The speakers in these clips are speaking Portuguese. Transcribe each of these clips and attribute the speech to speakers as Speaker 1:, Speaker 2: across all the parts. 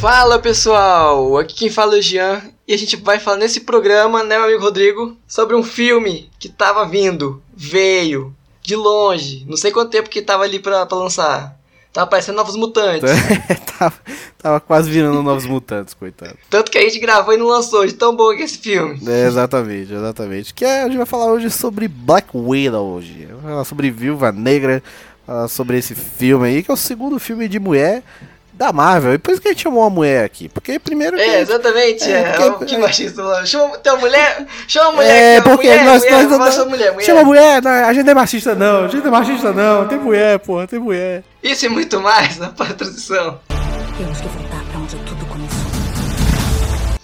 Speaker 1: Fala pessoal, aqui quem fala é o Jean e a gente vai falar nesse programa, né, meu amigo Rodrigo, sobre um filme que tava vindo, veio, de longe, não sei quanto tempo que tava ali pra, pra lançar. Tava aparecendo Novos Mutantes.
Speaker 2: tava, tava quase virando Novos Mutantes, coitado.
Speaker 1: Tanto que a gente gravou e não lançou, de tão bom que é esse filme.
Speaker 2: É, exatamente, exatamente. Que é, a gente vai falar hoje sobre Black Widow hoje. Vai falar sobre Viúva Negra, falar sobre esse filme aí, que é o segundo filme de mulher da Marvel. E por isso que a gente chamou uma mulher aqui. Porque primeiro.
Speaker 1: É, exatamente. É, é,
Speaker 2: porque-
Speaker 1: é, que machista lá. Chama tem uma mulher. Chama a mulher
Speaker 2: É,
Speaker 1: ó,
Speaker 2: porque
Speaker 1: mulher,
Speaker 2: nós,
Speaker 1: mulher,
Speaker 2: nós,
Speaker 1: nós,
Speaker 2: nós-
Speaker 1: mulher, mulher.
Speaker 2: Chama mulher, não, a gente não é machista não, a gente não é machista não, tem mulher, porra, tem mulher.
Speaker 1: Isso e muito mais na transição.
Speaker 3: Temos que voltar pra onde tudo começou.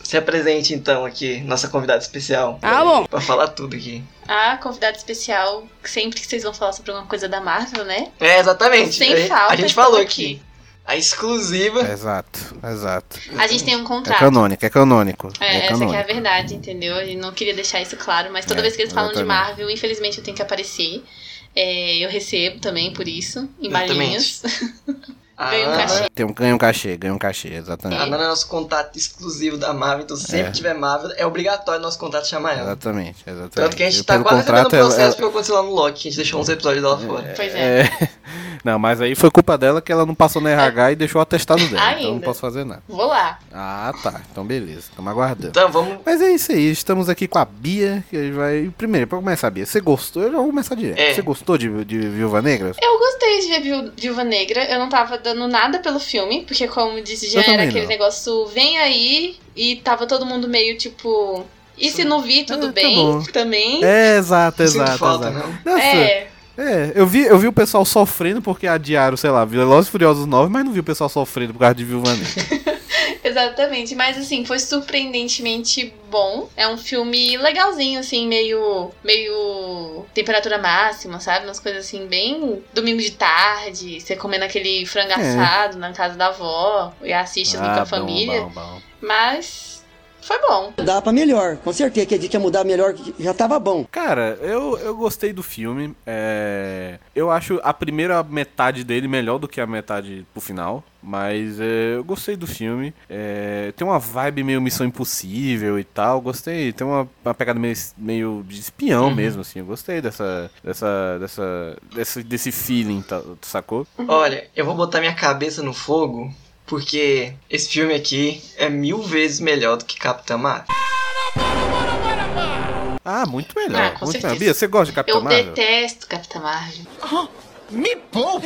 Speaker 1: Se apresente então aqui, nossa convidada especial.
Speaker 4: Ah, bom.
Speaker 1: Pra falar tudo aqui.
Speaker 4: A convidada especial, sempre que vocês vão falar sobre alguma coisa da Marvel, né?
Speaker 1: É, exatamente.
Speaker 4: Sem
Speaker 1: a,
Speaker 4: falta,
Speaker 1: a gente falou
Speaker 4: aqui.
Speaker 1: A exclusiva.
Speaker 2: Exato, exato.
Speaker 4: A gente tem um
Speaker 2: É
Speaker 4: contrato.
Speaker 2: canônico, é canônico.
Speaker 4: É,
Speaker 2: é
Speaker 4: essa que é a verdade, entendeu? A gente não queria deixar isso claro, mas toda
Speaker 2: É,
Speaker 4: vez que eles falam de
Speaker 2: exatamente.
Speaker 4: Marvel, infelizmente eu tenho que aparecer. É, eu recebo também por isso, em balinhas.
Speaker 1: A
Speaker 4: Ganha um
Speaker 1: Ana-
Speaker 4: cachê.
Speaker 2: Tem um, ganha um cachê, ganha um cachê, exatamente.
Speaker 1: A Nana é nosso contato exclusivo da Marvel, então sempre
Speaker 2: É.
Speaker 1: tiver Marvel, é obrigatório nosso contato chamar ela.
Speaker 2: Exatamente, exatamente.
Speaker 1: Tanto que a gente
Speaker 2: E
Speaker 1: tá quase recebendo
Speaker 2: contrato,
Speaker 1: processo
Speaker 2: ela-
Speaker 1: porque aconteceu lá no Loki, que a gente deixou uns episódios dela fora.
Speaker 4: Pois é.
Speaker 2: É. Não, mas aí foi culpa dela que ela não passou no RH e deixou o atestado dela. Então não
Speaker 4: Ainda.
Speaker 2: posso fazer nada.
Speaker 4: Vou lá.
Speaker 2: Ah, tá. Então beleza. Estamos aguardando.
Speaker 1: Então vamos.
Speaker 2: Mas é isso aí, estamos aqui com a Bia, que vai. Primeiro, pra começar, Bia, você gostou? Eu já vou começar direto.
Speaker 1: É.
Speaker 2: Você gostou de, de Viúva Negra?
Speaker 4: Eu gostei de ver Viú- Viúva Negra. Eu não tava dando nada pelo filme, porque, como disse, já
Speaker 2: Eu
Speaker 4: era aquele
Speaker 2: não.
Speaker 4: negócio vem aí e tava todo mundo meio tipo. E se não vir, tudo
Speaker 2: Ah, tá
Speaker 4: bem
Speaker 2: bom.
Speaker 4: também.
Speaker 2: É, exato,
Speaker 1: Não sinto
Speaker 2: exato.
Speaker 1: falta,
Speaker 2: exato.
Speaker 1: não.
Speaker 2: Nossa,
Speaker 4: É,
Speaker 2: é, eu vi, eu vi o pessoal sofrendo porque adiaram, sei lá, Velozes e Furiosos 9, mas não vi o pessoal sofrendo por causa de Viúva Negra.
Speaker 4: exatamente. Mas assim, foi surpreendentemente bom. É um filme legalzinho, assim, meio. meio. temperatura máxima, sabe? Umas coisas assim, bem domingo de tarde, você comendo aquele frango
Speaker 2: É.
Speaker 4: assado na casa da avó e assiste assim, com a
Speaker 2: bom,
Speaker 4: família.
Speaker 2: bom, bom.
Speaker 4: Mas. Foi bom.
Speaker 5: Dá pra melhor, com certeza que a gente ia mudar melhor, já tava bom.
Speaker 2: Cara, eu, eu gostei do filme. é, Eu acho a primeira metade dele melhor do que a metade pro final. Mas é, eu gostei do filme. É, Tem uma vibe meio Missão Impossível e tal. Gostei. Tem uma, uma pegada meio, meio de espião mesmo, assim. Eu gostei dessa. dessa. dessa. desse, desse feeling, tá, sacou?
Speaker 1: Olha, eu vou botar minha cabeça no fogo, porque esse filme aqui é mil vezes melhor do que Capitã Marvel.
Speaker 2: Ah, muito melhor.
Speaker 4: Ah, com
Speaker 2: muito melhor. Bia, você gosta de Capitão
Speaker 4: Eu
Speaker 2: Marvel?
Speaker 4: detesto Capitã Marvel.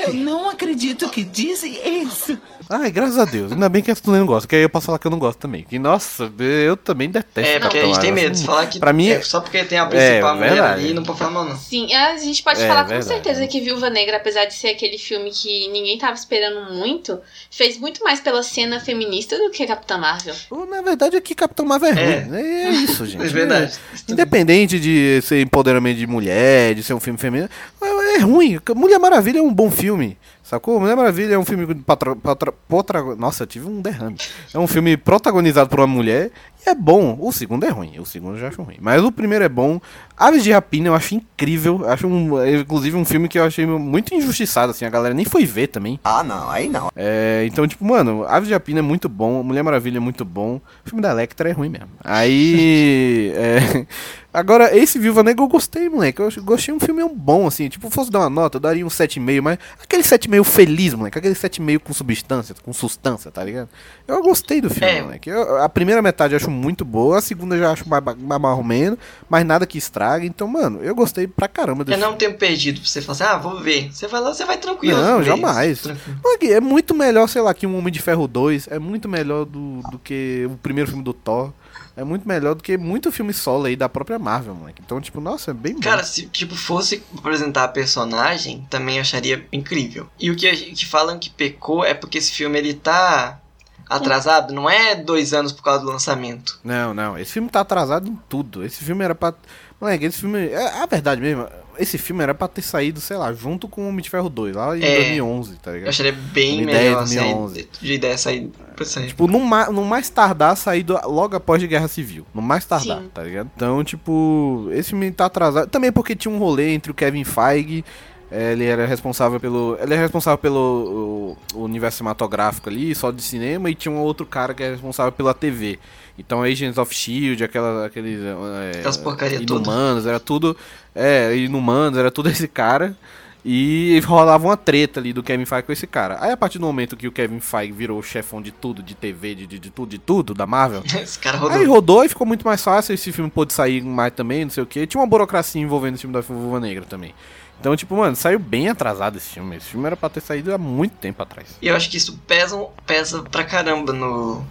Speaker 6: Eu não acredito que dizem isso.
Speaker 2: Ai, graças a Deus. Ainda bem que tu não gosta, que aí eu posso falar que eu não gosto também. Que, nossa, eu também detesto.
Speaker 1: É, porque a gente tem
Speaker 2: Marvel.
Speaker 1: medo de falar que
Speaker 2: Pra mim,
Speaker 1: é só porque tem a principal
Speaker 2: É,
Speaker 1: mulher
Speaker 2: verdade.
Speaker 1: ali, não pode falar mal, não.
Speaker 4: Sim, a gente pode
Speaker 2: É,
Speaker 4: falar com
Speaker 2: verdade.
Speaker 4: certeza que Viúva Negra, apesar de ser aquele filme que ninguém tava esperando muito, fez muito mais pela cena feminista do que Capitã Marvel.
Speaker 2: Na verdade é que Capitão Marvel é
Speaker 1: É.
Speaker 2: ruim. né? É isso, gente.
Speaker 1: É verdade.
Speaker 2: Independente de ser empoderamento de mulher, de ser um filme feminino, é é ruim. Mulher Maravilha é um bom filme. Sacou? Mulher Maravilha é um filme patra, patra, potra- Nossa, eu tive um derrame. É um filme protagonizado por uma mulher e é bom. O segundo é ruim. O segundo eu já acho ruim. Mas o primeiro é bom. Aves de Rapina eu acho incrível. Acho um, é, inclusive um filme que eu achei muito injustiçado, assim. A galera nem foi ver também.
Speaker 5: Ah, não, aí não.
Speaker 2: É, então, tipo, mano, Aves de Rapina é muito bom, Mulher Maravilha é muito bom, o filme da Electra é ruim mesmo. Aí. é, agora, esse Viúva Negra eu gostei, moleque. Eu gostei um filme bom, assim. Tipo, fosse dar uma nota, eu daria um 7,5, mas aquele 7,5 feliz, moleque. Aquele 7,5 com substância, com substância, tá ligado? Eu gostei do filme,
Speaker 1: É.
Speaker 2: moleque. Eu- a primeira metade eu acho muito boa, a segunda eu já acho mais, mais marromeno, mas nada que estrague. Então, mano, eu gostei pra caramba
Speaker 1: É
Speaker 2: desse
Speaker 1: não um tempo perdido pra você falar assim, ah, vou ver. Você vai lá, você vai tranquilo.
Speaker 2: Não, jamais. Moleque, É muito melhor, sei lá, que um Homem de Ferro 2. É muito melhor do, do que o primeiro filme do Thor. É muito melhor do que muito filme solo aí da própria Marvel, moleque. Então, tipo, nossa, é bem bom.
Speaker 1: Cara, se tipo fosse apresentar a personagem, também acharia incrível. E o que, que falam que pecou é porque esse filme ele tá atrasado, não é dois anos por causa do lançamento.
Speaker 2: Não, não. Esse filme tá atrasado em tudo. Esse filme era pra. Moleque, esse filme. É a verdade mesmo. Esse filme era pra ter saído, sei lá, junto com o Homem de Ferro 2, lá em
Speaker 1: É.
Speaker 2: 2011, tá
Speaker 1: Eu
Speaker 2: ligado?
Speaker 1: acharia bem
Speaker 2: 2010,
Speaker 1: melhor assim,
Speaker 2: 2011.
Speaker 1: de ideia sair pra sair.
Speaker 2: Tipo, no, ma no mais tardar, saído logo após de Guerra Civil. No mais tardar,
Speaker 4: Sim.
Speaker 2: tá ligado? Então, tipo, esse filme tá atrasado. Também porque tinha um rolê entre o Kevin Feige Ele era responsável pelo. Ele é responsável pelo o, o universo cinematográfico ali, só de cinema, e tinha um outro cara que é responsável pela TV. Então Agents of Shield, aquela, aqueles. É,
Speaker 1: Aquelas porcaria
Speaker 2: Inumanos, era tudo. É, Inumanos, era tudo esse cara. E rolava uma treta ali do Kevin Feige com esse cara. Aí a partir do momento que o Kevin Feige virou o chefão de tudo, de TV, de, de, de tudo, de tudo, da Marvel.
Speaker 1: Esse cara rodou.
Speaker 2: Aí rodou e ficou muito mais fácil. Esse filme pôde sair mais também, não sei o que. Tinha uma burocracia envolvendo o filme da Viúva Negra também. Então, tipo, mano, saiu bem atrasado esse filme. Esse filme era pra ter saído há muito tempo atrás.
Speaker 1: E eu acho que isso pesa, pesa pra caramba no,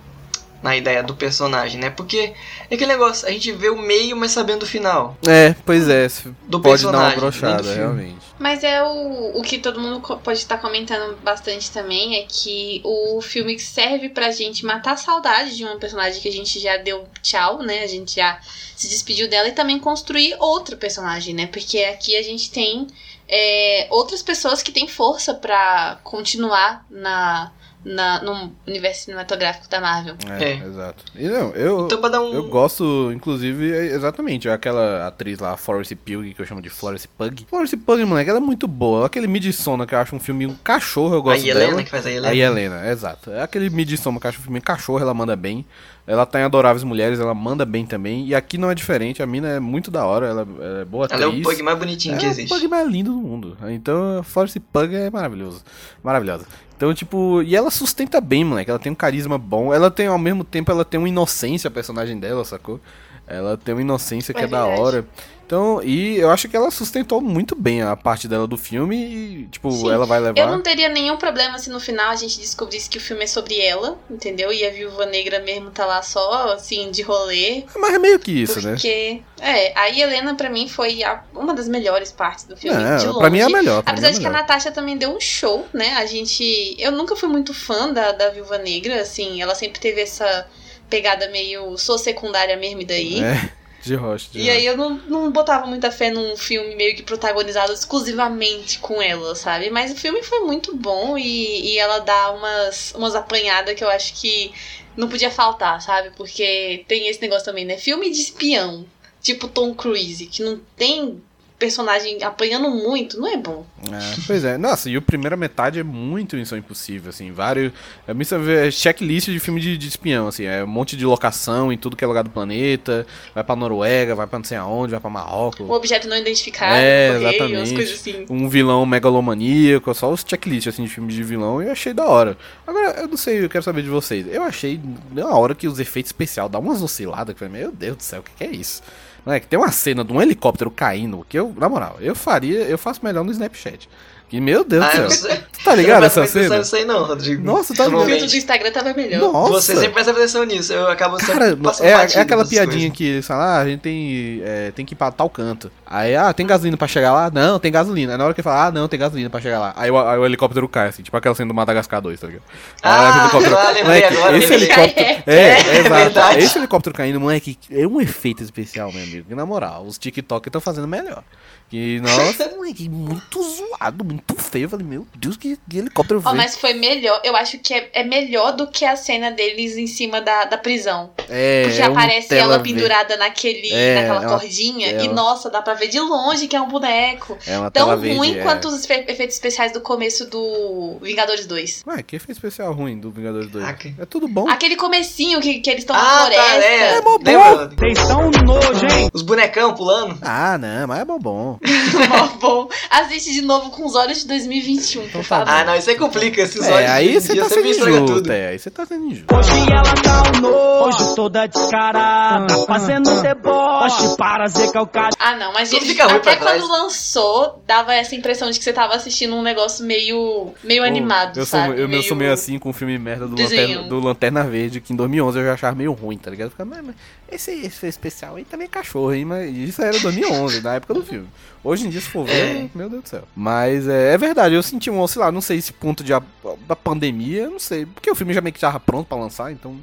Speaker 1: na ideia do personagem, né? Porque é aquele negócio, a gente vê o meio, mas sabendo o final.
Speaker 2: É, pois é.
Speaker 1: Do
Speaker 2: pode dar uma
Speaker 1: personagem, do
Speaker 2: brochada, realmente.
Speaker 4: Mas é o, o que todo mundo pode estar comentando bastante também é que o filme que serve pra gente matar a saudade de uma personagem que a gente já deu tchau, né? A gente já se despediu dela e também construir outra personagem, né? Porque aqui a gente tem é, outras pessoas que têm força pra continuar na, na, no universo cinematográfico da Marvel.
Speaker 2: É,
Speaker 1: É.
Speaker 2: exato. E não, eu,
Speaker 1: Então um.
Speaker 2: eu gosto, inclusive, é exatamente, aquela atriz lá, Florence Pugh, que eu chamo de Florence Pug. Florence Pug, moleque, ela é muito boa. Aquele Midsommar, que eu acho um filme um cachorro, eu
Speaker 1: a
Speaker 2: gosto
Speaker 1: Helena
Speaker 2: dela.
Speaker 1: que faz a Helena.
Speaker 2: A Helena, exato. É aquele Midsommar que eu acho um filme cachorro, ela manda bem. Ela tá em Adoráveis Mulheres, ela manda bem também. E aqui não é diferente, a mina é muito da hora, ela, ela é boa atriz.
Speaker 1: Ela é o Pug mais bonitinho que
Speaker 2: É
Speaker 1: existe.
Speaker 2: o Pug mais lindo do mundo. Então, Florence Pug é maravilhoso. Maravilhosa. Então, tipo, e ela sustenta bem, moleque. Ela tem um carisma bom. Ela tem, ao mesmo tempo, ela tem uma inocência, a personagem dela, sacou? Ela tem uma inocência que
Speaker 4: É
Speaker 2: é, da
Speaker 4: verdade.
Speaker 2: hora. Então, e eu acho que ela sustentou muito bem a parte dela do filme e, tipo,
Speaker 4: Sim.
Speaker 2: ela vai levar.
Speaker 4: Eu não teria nenhum problema se no final a gente descobrisse que o filme é sobre ela, entendeu? E a Viúva Negra mesmo tá lá só, assim, de rolê.
Speaker 2: Mas é meio que isso, né?
Speaker 4: porque, é, a Helena pra mim foi a- uma das melhores partes do filme,
Speaker 2: Não,
Speaker 4: de longe.
Speaker 2: pra mim é a melhor. É
Speaker 4: Apesar
Speaker 2: a
Speaker 4: de que a. Natasha também deu um show, né? A gente. Eu nunca fui muito fã da, da Viúva Negra, assim, ela sempre teve essa pegada meio. sou secundária mesmo, e daí.
Speaker 2: É, de rocha. de
Speaker 4: E aí eu não, não botava muita fé num filme meio que protagonizado exclusivamente com ela, sabe? Mas o filme foi muito bom e, e ela dá umas, umas apanhadas que eu acho que não podia faltar, sabe? Porque tem esse negócio também, né? Filme de espião, tipo Tom Cruise, que não tem personagem apanhando muito, não é bom.
Speaker 2: É, pois é, nossa, e a primeira metade é muito Missão Impossível, assim, vários. É missão, é checklist de filme de, de espião, assim, é um monte de locação em tudo que é lugar do planeta, vai pra Noruega, vai pra não sei aonde, vai pra Marrocos.
Speaker 4: Um objeto não identificado,
Speaker 2: É,
Speaker 4: correio, umas
Speaker 2: exatamente.
Speaker 4: coisas assim.
Speaker 2: Um vilão megalomaníaco, só os checklists assim, de filmes de vilão, e eu achei da hora. Agora, eu não sei, eu quero saber de vocês. Eu achei na hora que os efeitos especiais dão umas osciladas, que eu falei, meu Deus do céu, o que, que é isso? Não é que tem uma cena de um helicóptero caindo, que eu, na moral, eu faria, eu faço melhor no Snapchat. Que, meu Deus
Speaker 1: Ah, não
Speaker 2: do céu.
Speaker 1: sei.
Speaker 2: Tu tá ligado essa
Speaker 1: não
Speaker 2: cena?
Speaker 1: nisso aí não, Rodrigo.
Speaker 2: Nossa, tá
Speaker 4: O
Speaker 2: ligado?
Speaker 4: filtro do Instagram tava melhor.
Speaker 2: Nossa!
Speaker 1: Você sempre presta atenção nisso, eu acabo sempre
Speaker 2: Cara,
Speaker 1: passando
Speaker 2: é, é aquela piadinha
Speaker 1: coisas.
Speaker 2: que eles falam, ah, a gente tem, é, tem que ir pra tal canto. Aí, ah, tem gasolina pra chegar lá? Não, tem gasolina. Aí na hora que ele fala, ah, não, tem gasolina pra chegar lá. Aí, o- aí o helicóptero cai, assim, tipo aquela cena do Madagascar 2, tá ligado?
Speaker 1: Ah,
Speaker 2: Aí o helicóptero-
Speaker 1: ah, lembrei
Speaker 2: moleque,
Speaker 1: agora,
Speaker 2: esse
Speaker 1: lembrei.
Speaker 2: helicóptero.
Speaker 4: É,
Speaker 2: É, é,
Speaker 1: é
Speaker 2: exato.
Speaker 1: verdade.
Speaker 2: Esse helicóptero caindo, moleque, é um efeito especial, meu amigo. E na moral, os TikTok estão fazendo melhor. Que, nossa, moleque, muito zoado, muito feio. Eu falei, meu Deus, que, que helicóptero feio.
Speaker 4: mas foi melhor, eu acho que é, é melhor do que a cena deles em cima da, da prisão.
Speaker 2: É,
Speaker 4: Porque
Speaker 2: é
Speaker 4: aparece ela
Speaker 2: verde.
Speaker 4: pendurada naquele,
Speaker 2: É,
Speaker 4: naquela
Speaker 2: é uma-
Speaker 4: cordinha.
Speaker 2: é
Speaker 4: e nossa, dá pra ver de longe que é um boneco.
Speaker 2: É uma
Speaker 4: Tão
Speaker 2: tela verde,
Speaker 4: ruim
Speaker 2: é.
Speaker 4: quanto os efe- efeitos especiais do começo do Vingadores 2.
Speaker 2: Ué, que efeito especial ruim do Vingadores 2?
Speaker 1: Ah, que-
Speaker 2: É tudo bom.
Speaker 4: Aquele comecinho que, que eles estão na
Speaker 1: Ah,
Speaker 4: floresta.
Speaker 1: tá, é.
Speaker 2: É mó bom.
Speaker 6: Vocês são nojo, hein?
Speaker 1: Os bonecão pulando.
Speaker 2: Ah, não, mas é bom bom.
Speaker 4: Mó bom. Assiste de novo com os olhos de 2021, por
Speaker 2: tá
Speaker 4: favor.
Speaker 1: Ah, não, isso aí complica. Esses
Speaker 2: É,
Speaker 1: olhos
Speaker 2: aí você tá sendo injusto,
Speaker 1: tudo.
Speaker 2: é, aí você tá sendo injusto.
Speaker 6: Hoje ela tá um nojo, toda descarada, fazendo deboche para zecar o cara.
Speaker 4: Ah, não, mas ele-
Speaker 1: fica
Speaker 4: até
Speaker 1: pra trás.
Speaker 4: quando lançou, dava essa impressão de que você tava assistindo um negócio meio, meio animado,
Speaker 2: eu sou,
Speaker 4: sabe?
Speaker 2: eu, eu sou meio assim com o filme merda do. Lanterna, do Lanterna Verde, que em 2011 eu já achava meio ruim, tá ligado? Ficava, mas, mas esse, esse especial aí também é cachorro, hein? Mas isso era 2011, na época do filme. Hoje em dia, se for ver,
Speaker 1: É.
Speaker 2: meu Deus do céu. Mas é, é verdade, eu senti um, sei lá, não sei se ponto de, a- da pandemia, não sei. Porque o filme já meio que tava pronto pra lançar, então...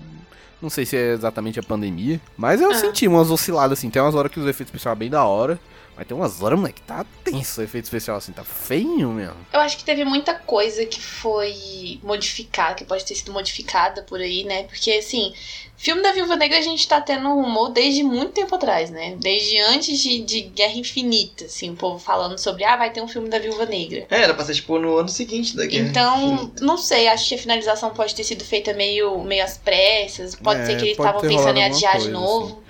Speaker 2: Não sei se é exatamente a pandemia. Mas eu
Speaker 4: Ah.
Speaker 2: senti umas osciladas, assim. Tem umas horas que os efeitos especiais bem da hora. Mas tem umas horas, moleque, tá tenso o efeito especial assim, tá feinho mesmo.
Speaker 4: Eu acho que teve muita coisa que foi modificada, que pode ter sido modificada por aí, né? Porque, assim, filme da Viúva Negra a gente tá tendo um rumor desde muito tempo atrás, né? Desde antes de, de Guerra Infinita, assim, o povo falando sobre, ah, vai ter um filme da Viúva Negra.
Speaker 1: É, era pra ser tipo no ano seguinte da guerra.
Speaker 4: Então,
Speaker 1: Infinita.
Speaker 4: não sei, acho que a finalização pode ter sido feita meio, meio às pressas. Pode
Speaker 2: É,
Speaker 4: ser que eles estavam pensando em adiar de novo.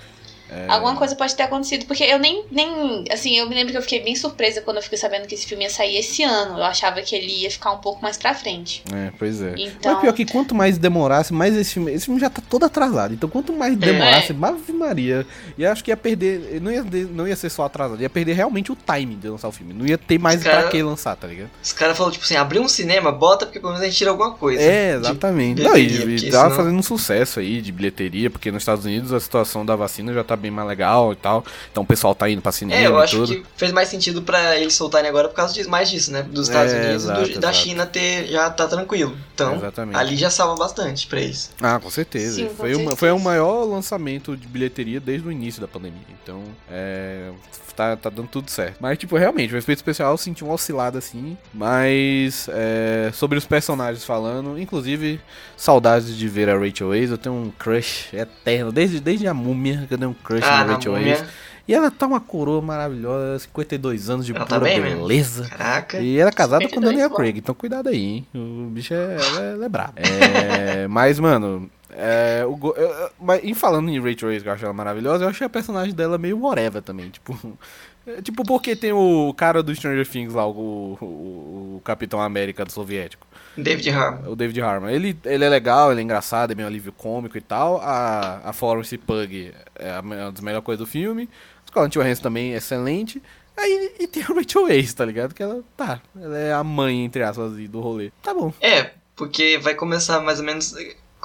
Speaker 2: É,
Speaker 4: Alguma coisa pode ter acontecido, porque eu nem, nem. Assim, eu me lembro que eu fiquei bem surpresa quando eu fiquei sabendo que esse filme ia sair esse ano. Eu achava que ele ia ficar um pouco mais pra frente.
Speaker 2: É, pois é.
Speaker 4: Então-
Speaker 2: Mas pior que quanto mais demorasse, mais esse filme. Esse filme já tá todo atrasado. Então quanto mais demorasse,
Speaker 4: É.
Speaker 2: Ave Maria. E eu acho que ia perder. Não ia, não ia ser só atrasado, ia perder realmente o time de lançar o filme. Não ia ter mais
Speaker 1: Cara-
Speaker 2: pra que lançar, tá ligado?
Speaker 1: Os caras falaram, tipo assim, abrir um cinema, bota, porque pelo menos a gente tira alguma coisa.
Speaker 2: É, exatamente.
Speaker 1: de
Speaker 2: Não, e, e tava
Speaker 1: senão-
Speaker 2: fazendo um sucesso aí de bilheteria, porque nos Estados Unidos a situação da vacina já tá bem mais legal e tal. Então o pessoal tá indo pra cinema
Speaker 1: É, eu
Speaker 2: e
Speaker 1: acho
Speaker 2: tudo.
Speaker 1: que fez mais sentido pra eles soltarem agora por causa disso, mais disso, né? Dos Estados
Speaker 2: É,
Speaker 1: Unidos e do-
Speaker 2: exato,
Speaker 1: da
Speaker 2: exato.
Speaker 1: China ter já tá tranquilo. Então,
Speaker 2: Exatamente.
Speaker 1: ali já salva bastante pra eles.
Speaker 2: Ah, com certeza.
Speaker 4: Sim, com
Speaker 2: foi, uma-
Speaker 4: certeza.
Speaker 2: foi o maior lançamento de bilheteria desde o início da pandemia. Então, é. Tá, tá dando tudo certo. Mas, tipo, realmente, o efeito especial eu senti uma oscilada assim. Mas, é, sobre os personagens falando, inclusive, saudades de ver a Rachel Weisz. Eu tenho um crush eterno. Desde, desde a múmia que eu tenho um crush
Speaker 1: ah,
Speaker 2: na Rachel. Weisz. E ela tá uma coroa maravilhosa, 52 anos de
Speaker 1: Ela tá
Speaker 2: pura
Speaker 1: bem mesmo.
Speaker 2: beleza.
Speaker 1: Caraca.
Speaker 2: E era casada com
Speaker 4: 52,
Speaker 2: Daniel. Craig, então cuidado aí, hein? O bicho é, ela é, ela é brabo. É, mas, mano, é, o, go- eu- mas, em falando em Rachel Weisz, que eu acho ela maravilhosa, eu achei a personagem dela meio whatever também, tipo... é, Tipo, porque tem o cara do Stranger Things lá, o, o- o Capitão América do Soviético,
Speaker 1: David Harbour.
Speaker 2: o David Harmon. Ele, ele é legal, ele é engraçado, é meio alívio cômico e tal. A, a Florence Pug é a uma das melhores coisas do filme. Scarlett Johansson também é excelente. Aí e tem a Rachel Weisz, tá ligado? Que ela, tá, ela é a mãe, entre aspas, do rolê. Tá bom.
Speaker 1: É, porque vai começar mais ou menos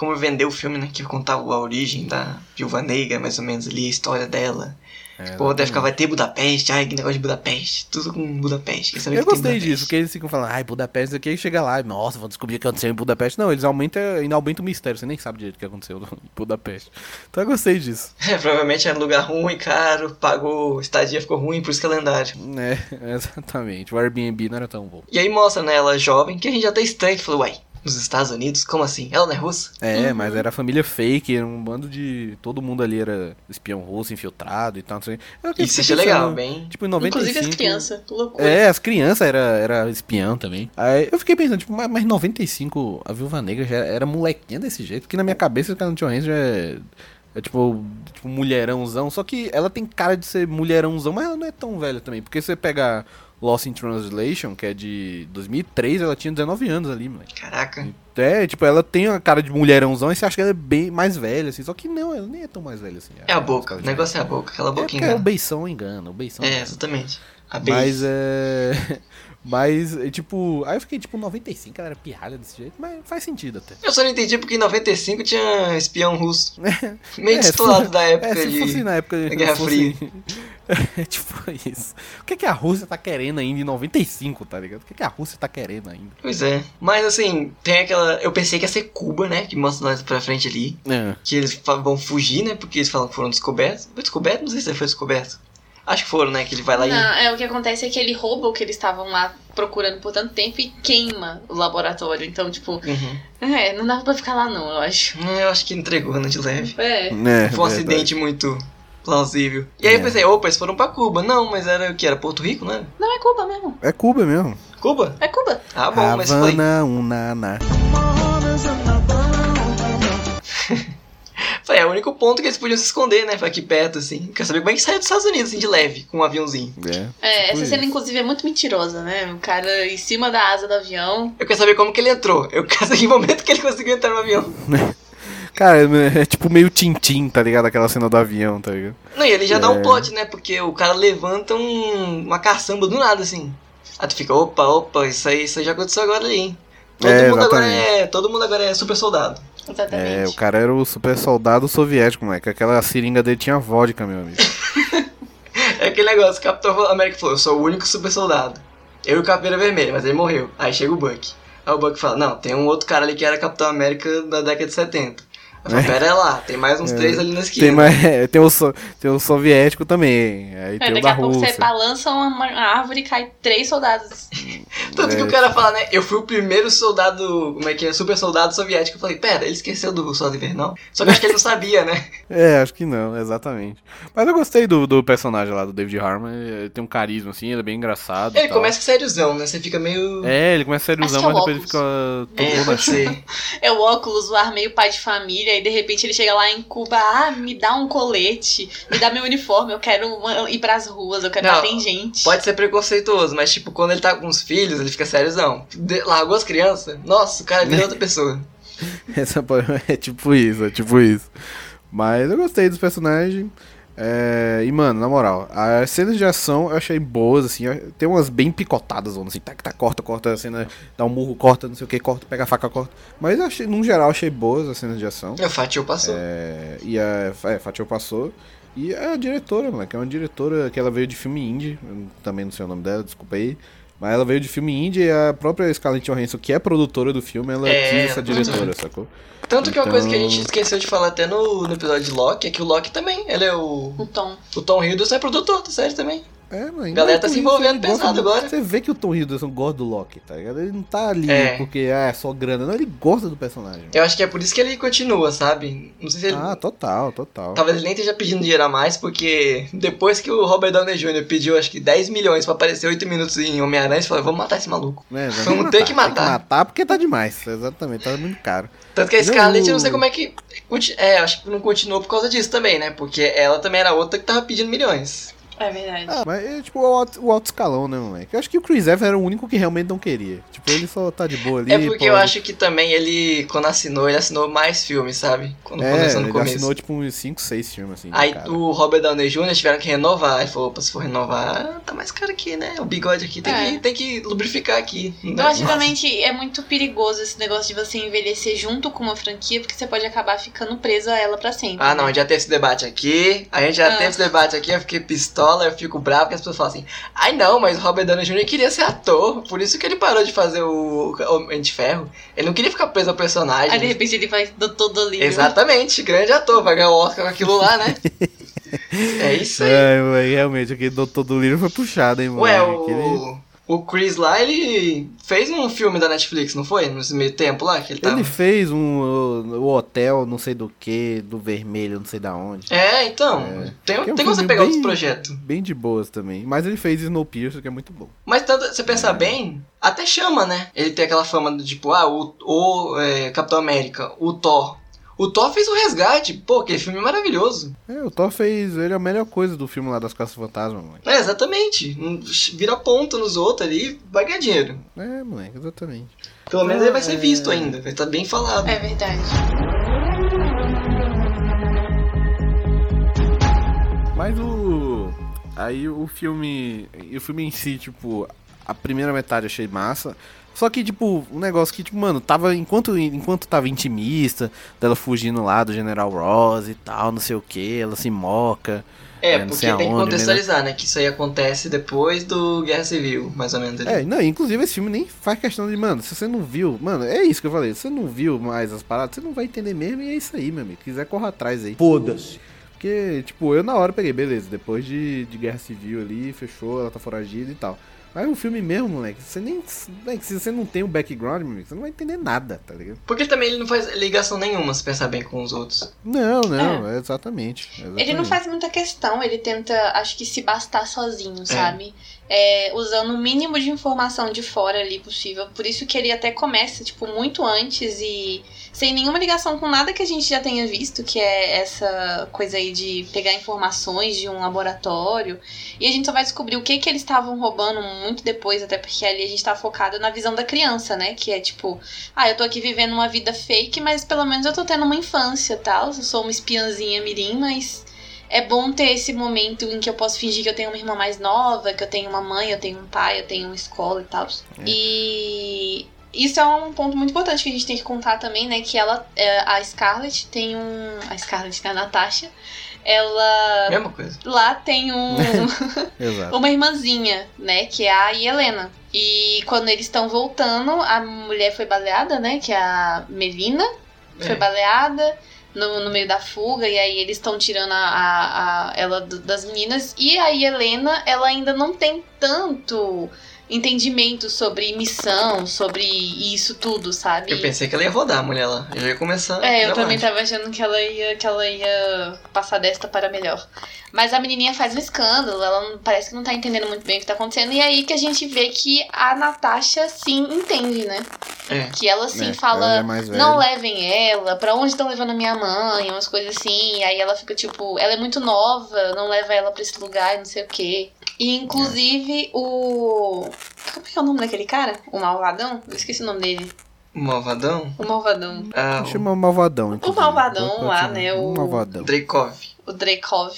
Speaker 1: como vender o filme, né? Que contar a origem da Viúva Negra, mais ou menos ali, a história dela.
Speaker 2: É,
Speaker 1: Pô, deve ficar, vai ter Budapeste, ai, que negócio de Budapeste. Tudo com Budapeste. Quer saber
Speaker 2: Eu
Speaker 1: que
Speaker 2: gostei disso, porque eles ficam falando, ai, Budapeste, aqui chega lá, nossa, vão descobrir o que aconteceu em Budapeste. Não, eles aumentam, ainda aumentam o mistério, você nem sabe direito o que aconteceu em Budapeste. Então eu gostei disso.
Speaker 1: É, provavelmente era um lugar ruim, caro, pagou, estadia ficou ruim, por isso que é lendário.
Speaker 2: É, exatamente. O Airbnb não era tão bom.
Speaker 1: E aí mostra, né, ela jovem, que a gente já tá estranho, falou, uai, nos Estados Unidos? Como assim? Ela não é russa?
Speaker 2: É, mas era família fake, era um bando de. Todo mundo ali era espião russo, infiltrado e tal. Não sei. Eu fiquei
Speaker 1: Isso achei legal, bem...
Speaker 2: Tipo, em 95.
Speaker 4: Inclusive as crianças. Loucura.
Speaker 2: É, as crianças era, era espião também. Aí eu fiquei pensando, tipo, mas, mas 95 a Viúva Negra já era molequinha desse jeito, porque na minha cabeça o Scarlett Johansson já é, é tipo, tipo mulherãozão, só que ela tem cara de ser mulherãozão, mas ela não é tão velha também, porque você pega Lost in Translation, que é de 2003, ela tinha 19 anos ali, moleque.
Speaker 1: Caraca.
Speaker 2: É, tipo, ela tem a cara de mulherãozão e você acha que ela é bem mais velha, assim, só que não, ela nem é tão mais velha assim.
Speaker 1: É a boca, o negócio é a boca, aquela
Speaker 2: É
Speaker 1: boquinha.
Speaker 2: é o
Speaker 1: engana.
Speaker 2: beição engana, o beição
Speaker 1: É,
Speaker 2: engana.
Speaker 1: exatamente. A
Speaker 2: Mas é. Mas, é, tipo. Aí eu fiquei tipo 95, ela era pirralha desse jeito, mas faz sentido até.
Speaker 1: Eu só não entendi porque em 95 tinha espião russo. Meio
Speaker 2: É,
Speaker 1: destoado da época
Speaker 2: É, se
Speaker 1: de...
Speaker 2: fosse na época.
Speaker 1: da Guerra
Speaker 2: fosse- é tipo isso. O que, que a Rússia tá querendo ainda em 95, tá ligado? O que, que a Rússia tá querendo ainda?
Speaker 1: Pois é. Mas assim, tem aquela... Eu pensei que ia ser Cuba, né? Que mostra mais pra frente ali.
Speaker 2: É.
Speaker 1: Que eles vão fugir, né? Porque eles falam que foram descobertos. Foi descoberto? Não sei se foi descoberto. Acho que foram, né? Que ele vai lá e...
Speaker 4: Não, é, o que acontece é que ele rouba o que eles estavam lá procurando por tanto tempo e queima o laboratório. Então, tipo,
Speaker 1: Uhum.
Speaker 4: é, não dava pra ficar lá não, eu acho.
Speaker 1: Hum, Eu acho que entregou, né? De leve.
Speaker 4: É.
Speaker 2: É,
Speaker 1: Foi um
Speaker 2: verdade.
Speaker 1: acidente muito plausível. E aí eu
Speaker 2: É.
Speaker 1: pensei, opa, eles foram pra Cuba. Não, mas era o que? Era Porto Rico, né?
Speaker 4: Não, é Cuba mesmo.
Speaker 2: É Cuba mesmo.
Speaker 1: Cuba?
Speaker 4: É Cuba.
Speaker 1: Ah, bom, mas foi.
Speaker 2: Havana, Unana.
Speaker 1: Foi, é o único ponto que eles podiam se esconder, né? Foi aqui perto, assim. Quer saber como é que saiu dos Estados Unidos, assim, de leve, com um aviãozinho.
Speaker 2: É.
Speaker 4: É,
Speaker 2: tipo
Speaker 4: essa cena,
Speaker 2: isso.
Speaker 4: inclusive, é muito mentirosa, né? O cara em cima da asa do avião.
Speaker 1: Eu quero saber como que ele entrou. Eu quero saber que momento que ele conseguiu entrar no avião.
Speaker 2: Cara, é, é tipo meio Tintim, tá ligado? Aquela cena do avião, tá ligado?
Speaker 1: Não, e ele já dá
Speaker 2: É.
Speaker 1: um plot, né? Porque o cara levanta um, uma caçamba do nada, assim. Aí tu fica, opa, opa, isso aí, isso aí já aconteceu agora ali, hein? Todo,
Speaker 2: É,
Speaker 1: mundo agora é, todo mundo agora é super soldado.
Speaker 4: Exatamente.
Speaker 2: É, o cara era o super soldado soviético, moleque. Aquela seringa dele tinha vodka, meu amigo.
Speaker 1: É aquele negócio, o Capitão América falou, eu sou o único super soldado. Eu e o Caveira Vermelha, mas ele morreu. Aí chega o Buck. Aí o Buck fala, não, tem um outro cara ali que era Capitão América da década de 70. Eu falei, pera lá, tem mais uns três ali na esquina.
Speaker 2: Tem, mais, tem, o, so- tem o soviético também. Aí
Speaker 4: É,
Speaker 2: tem o
Speaker 4: daqui
Speaker 2: da
Speaker 4: a pouco você
Speaker 2: Rússia.
Speaker 4: balança uma, uma árvore e cai três soldados.
Speaker 1: Tanto que
Speaker 2: É.
Speaker 1: o cara fala, né? Eu fui o primeiro soldado, como é que é? Super soldado soviético. Eu falei, pera, ele esqueceu do soldado invernal? Só que eu acho que ele não sabia, né?
Speaker 2: É, acho que não, exatamente. Mas eu gostei do, do personagem lá, do David Harmon. Ele tem um carisma, assim, ele é bem engraçado.
Speaker 1: Ele
Speaker 2: tal.
Speaker 1: começa sériozão, né? Você fica meio.
Speaker 2: É, ele começa sériozão,
Speaker 4: que é
Speaker 2: mas
Speaker 4: o
Speaker 2: depois ele fica todo
Speaker 1: É.
Speaker 4: É o óculos, o ar meio pai de família, e de repente ele chega lá em Cuba, ah, me dá um colete, me dá meu uniforme, eu quero uma- ir pras ruas, eu quero
Speaker 1: Não,
Speaker 4: bater em gente.
Speaker 1: Pode ser preconceituoso, mas tipo, quando ele tá com os filhos, ele fica sériozão. De- Largou as crianças, nossa, o cara vira outra pessoa.
Speaker 2: Essa é tipo isso, é tipo isso. Mas eu gostei dos personagens. É, e, mano, na moral, as cenas de ação eu achei boas, assim. Tem umas bem picotadas, assim, tá, tá, corta, corta a cena, dá um murro, corta, não sei o que, corta, pega a faca, corta. Mas eu achei, no geral, achei boas as cenas de ação.
Speaker 1: E o Fatio passou.
Speaker 2: É, e a é, Fatio passou. E a diretora, moleque, é uma diretora que ela veio de filme indie. Também não sei o nome dela, desculpa aí. Mas ela veio de filme indie e a própria Scarlett Johansson, que é produtora do filme, ela
Speaker 1: É,
Speaker 2: quis essa diretora, sacou?
Speaker 1: Tanto que é uma coisa que a
Speaker 2: então-
Speaker 1: gente esqueceu de falar até no, no episódio de Loki é que o Loki também, ele é o.
Speaker 4: Um tom.
Speaker 1: O Tom Hiddleston é produtor da série também.
Speaker 2: É, mano.
Speaker 1: Galera tá se envolvendo pesado
Speaker 2: do-
Speaker 1: agora.
Speaker 2: Você vê que o Tom Hiddleston gosta do Loki, tá ligado? Ele não tá ali
Speaker 1: É.
Speaker 2: porque ah, é só grana. Não, ele gosta do personagem.
Speaker 1: Eu acho que é por isso que ele continua, sabe? Não sei se ele.
Speaker 2: Ah, total, total.
Speaker 1: Talvez ele nem esteja pedindo dinheiro a mais, porque depois que o Robert Downey Jr. pediu acho que 10 milhões pra aparecer 8 minutos em Homem-Aranha, ele falou, vamos matar esse maluco.
Speaker 2: É,
Speaker 1: Vamos ter que matar.
Speaker 2: Tem que matar porque tá demais. Exatamente, tá muito caro.
Speaker 1: Tanto que a
Speaker 2: Não,
Speaker 1: Scarlett, eu não sei como é que. É, acho que não continuou por causa disso também, né? Porque ela também era outra que tava pedindo milhões.
Speaker 4: É verdade.
Speaker 2: Ah, mas é tipo o alto, o alto escalão, né, moleque? Eu acho que o Chris Evans era o único que realmente não queria. Tipo, ele só tá de boa ali.
Speaker 1: é porque
Speaker 2: pô,
Speaker 1: eu acho que também ele, quando assinou, ele assinou mais filmes, sabe? Quando
Speaker 2: É,
Speaker 1: começou no
Speaker 2: ele
Speaker 1: começo.
Speaker 2: assinou tipo uns 5, 6 filmes assim.
Speaker 1: Aí
Speaker 2: cara.
Speaker 1: o Robert Downey Jr. tiveram que renovar. Ele falou, opa, se for renovar, tá mais caro aqui, né? O bigode aqui tem,
Speaker 4: É.
Speaker 1: que, tem que lubrificar aqui.
Speaker 4: Eu acho que realmente é muito perigoso esse negócio de você envelhecer junto com uma franquia, porque você pode acabar ficando preso a ela pra sempre.
Speaker 1: Ah, não, a gente já teve esse debate aqui, a gente já
Speaker 4: Ah.
Speaker 1: teve esse debate aqui, eu fiquei pistola, eu fico bravo, porque as pessoas falam assim, ai não, mas o Robert Downey Jr. queria ser ator, por isso que ele parou de fazer o Homem de Ferro. Ele não queria ficar preso ao personagem.
Speaker 4: Aí de repente ele faz Doutor Dolittle.
Speaker 1: Exatamente, grande ator, vai ganhar o Oscar com aquilo lá, né? é isso aí.
Speaker 2: É, realmente, aquele doutor do livro foi puxado, hein, mano.
Speaker 1: Ué,
Speaker 2: Aquele-
Speaker 1: o, Chris lá, ele fez um filme da Netflix, não foi? Nesse meio tempo lá que ele tava.
Speaker 2: Ele fez um o, hotel, não sei do que, do vermelho, não sei da onde.
Speaker 1: É, então,
Speaker 2: É.
Speaker 1: tem,
Speaker 2: é um
Speaker 1: tem como você pegar
Speaker 2: bem-
Speaker 1: outros projetos.
Speaker 2: Bem de boas também. Mas ele fez Snowpiercer, que é muito bom.
Speaker 1: Mas tanto, você pensar bem, até chama, né? Ele tem aquela fama do tipo, ah, o, o é, Capitão América, o Thor. O Thor fez o resgate, pô, aquele filme é maravilhoso.
Speaker 2: É, o Thor fez. Ele é a melhor coisa do filme lá das Caças Fantasmas, moleque.
Speaker 1: É, exatamente. Vira ponto nos outros ali, vai ganhar dinheiro.
Speaker 2: É, moleque, exatamente.
Speaker 1: Pelo menos
Speaker 2: Ah,
Speaker 1: ele vai ser
Speaker 2: é.
Speaker 1: visto ainda, vai estar bem falado.
Speaker 4: É verdade.
Speaker 2: Mas o. Aí o filme. E o filme em si, tipo, a primeira metade eu achei massa. Só que, tipo, um negócio que, tipo, mano, tava. Enquanto, enquanto tava intimista, dela fugindo lá do General Ross e tal, não sei o que, ela se moca.
Speaker 1: É,
Speaker 2: É,
Speaker 1: porque
Speaker 2: sei
Speaker 1: tem que
Speaker 2: aonde,
Speaker 1: contextualizar, né? Que isso aí acontece depois do Guerra Civil, mais ou menos. ali.
Speaker 2: É, não, inclusive esse filme nem faz questão de, mano, se você não viu, mano, é isso que eu falei, se você não viu mais as paradas, você não vai entender mesmo e é isso aí, meu amigo. Se quiser, corra atrás aí.
Speaker 6: Foda-se.
Speaker 2: Porque, tipo, eu na hora peguei, beleza, depois de, de Guerra Civil ali, fechou, ela tá foragida e tal. Mas o filme mesmo, moleque, você nem. moleque, se você não tem o background, meu amigo, você não vai entender nada, tá ligado?
Speaker 1: Porque também ele não faz ligação nenhuma, se pensar bem com os outros.
Speaker 2: Não, não, é exatamente,
Speaker 4: Ele não
Speaker 2: exatamente.
Speaker 4: faz muita questão, ele tenta, acho que, se bastar sozinho, sabe? É, usando o mínimo de informação de fora ali possível. Por isso que ele até começa, tipo, muito antes e sem nenhuma ligação com nada que a gente já tenha visto, que é essa coisa aí de pegar informações de um laboratório. E a gente só vai descobrir o que que eles estavam roubando muito depois, até porque ali a gente tá focado na visão da criança, né? Que é tipo, ah, eu tô aqui vivendo uma vida fake, mas pelo menos eu tô tendo uma infância tal. Eu sou uma espiãzinha mirim, mas é bom ter esse momento em que eu posso fingir que eu tenho uma irmã mais nova, que eu tenho uma mãe, eu tenho um pai, eu tenho uma escola e tal. E isso é um ponto muito importante que a gente tem que contar também, né? Que ela, é, a Scarlett tem um. A Scarlett, né? A Natasha. Ela.
Speaker 1: Mesma coisa.
Speaker 4: Lá tem um.
Speaker 2: Exato.
Speaker 4: uma irmãzinha, né? Que é a Helena. E quando eles estão voltando, a mulher foi baleada, né? Que é a Melina. Foi
Speaker 1: É.
Speaker 4: baleada. no, no meio da fuga, e aí eles estão tirando a, a, a- ela do- das meninas. E aí Helena, ela ainda não tem tanto entendimento sobre missão, sobre isso tudo, sabe?
Speaker 1: Eu pensei que ela ia rodar a mulher lá. Eu ia começar.
Speaker 4: É, eu também tava achando que ela ia, que ela ia passar desta para melhor. Mas a menininha faz um escândalo, ela não- parece que não tá entendendo muito bem o que tá acontecendo. E é aí que a gente vê que a Natasha sim entende, né?
Speaker 1: É.
Speaker 4: Que ela sim
Speaker 2: É, ela
Speaker 4: fala,
Speaker 2: já é mais
Speaker 4: não levem ela, pra onde estão levando a minha mãe, umas coisas assim. E aí ela fica tipo, ela é muito nova, não leva ela pra esse lugar, e não sei o quê. E inclusive o. Como é que é o nome daquele cara? O Malvadão? Eu esqueci o nome dele.
Speaker 1: Malvadão?
Speaker 4: O Malvadão.
Speaker 1: Ah,
Speaker 2: Chama o Malvadão. inclusive.
Speaker 4: Malvadão
Speaker 2: Pode- pode
Speaker 4: lá, né,
Speaker 2: O
Speaker 4: o-
Speaker 2: Malvadão.
Speaker 1: o Dreykov.
Speaker 4: O Dreykov.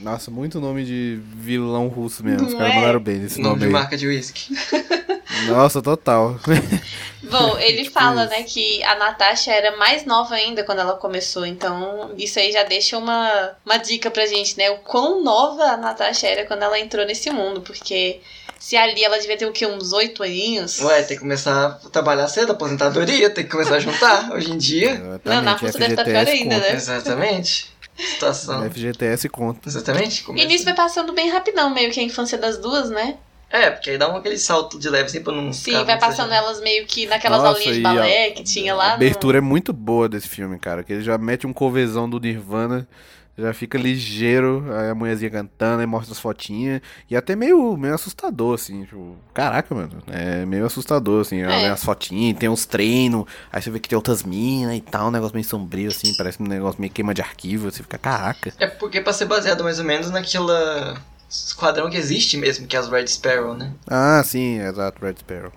Speaker 2: Nossa, muito nome de vilão russo mesmo. Os
Speaker 4: Não
Speaker 2: caras
Speaker 4: é?
Speaker 2: mandaram bem nesse
Speaker 1: Nome
Speaker 2: nome
Speaker 1: de
Speaker 2: aí.
Speaker 1: marca de whisky.
Speaker 2: Nossa, total.
Speaker 4: Bom, ele
Speaker 2: Tipo
Speaker 4: fala,
Speaker 2: isso.
Speaker 4: né, que a Natasha era mais nova ainda quando ela começou, então isso aí já deixa uma, uma dica pra gente, né? O quão nova a Natasha era quando ela entrou nesse mundo, porque se ali ela devia ter o quê? Uns oito aninhos?
Speaker 1: Ué, tem que começar a trabalhar cedo, aposentadoria, tem que começar a juntar. Hoje em dia.
Speaker 4: Não, na Rússia deve estar pior ainda, né?
Speaker 1: Exatamente. Situação.
Speaker 2: FGTS conta.
Speaker 1: Exatamente.
Speaker 4: E
Speaker 1: começa-
Speaker 4: nisso vai passando bem rapidão, meio que a infância das duas, né?
Speaker 1: É, porque aí dá um, aquele salto de leve assim pra não.
Speaker 4: Sim,
Speaker 1: ficar
Speaker 4: vai passando
Speaker 1: exagerado.
Speaker 4: elas meio que naquelas
Speaker 2: Nossa,
Speaker 4: aulinhas de
Speaker 2: e
Speaker 4: balé
Speaker 2: a-
Speaker 4: que tinha
Speaker 2: A
Speaker 4: lá. no-
Speaker 2: abertura é muito boa desse filme, cara. Que ele já mete um covezão do Nirvana, já fica ligeiro, aí a mulherzinha cantando, aí mostra as fotinhas. E até meio, meio assustador, assim. Tipo, caraca, mano. É meio assustador, assim.
Speaker 4: É.
Speaker 2: As fotinhas, tem uns treinos, aí você vê que tem outras minas e tal, um negócio meio sombrio, assim. Parece um negócio meio queima de arquivo. Você fica, caraca.
Speaker 1: É porque pra ser baseado mais ou menos naquela esquadrão que existe mesmo, que é as Red Sparrow, né?
Speaker 2: Ah, sim, exato, Red Sparrow.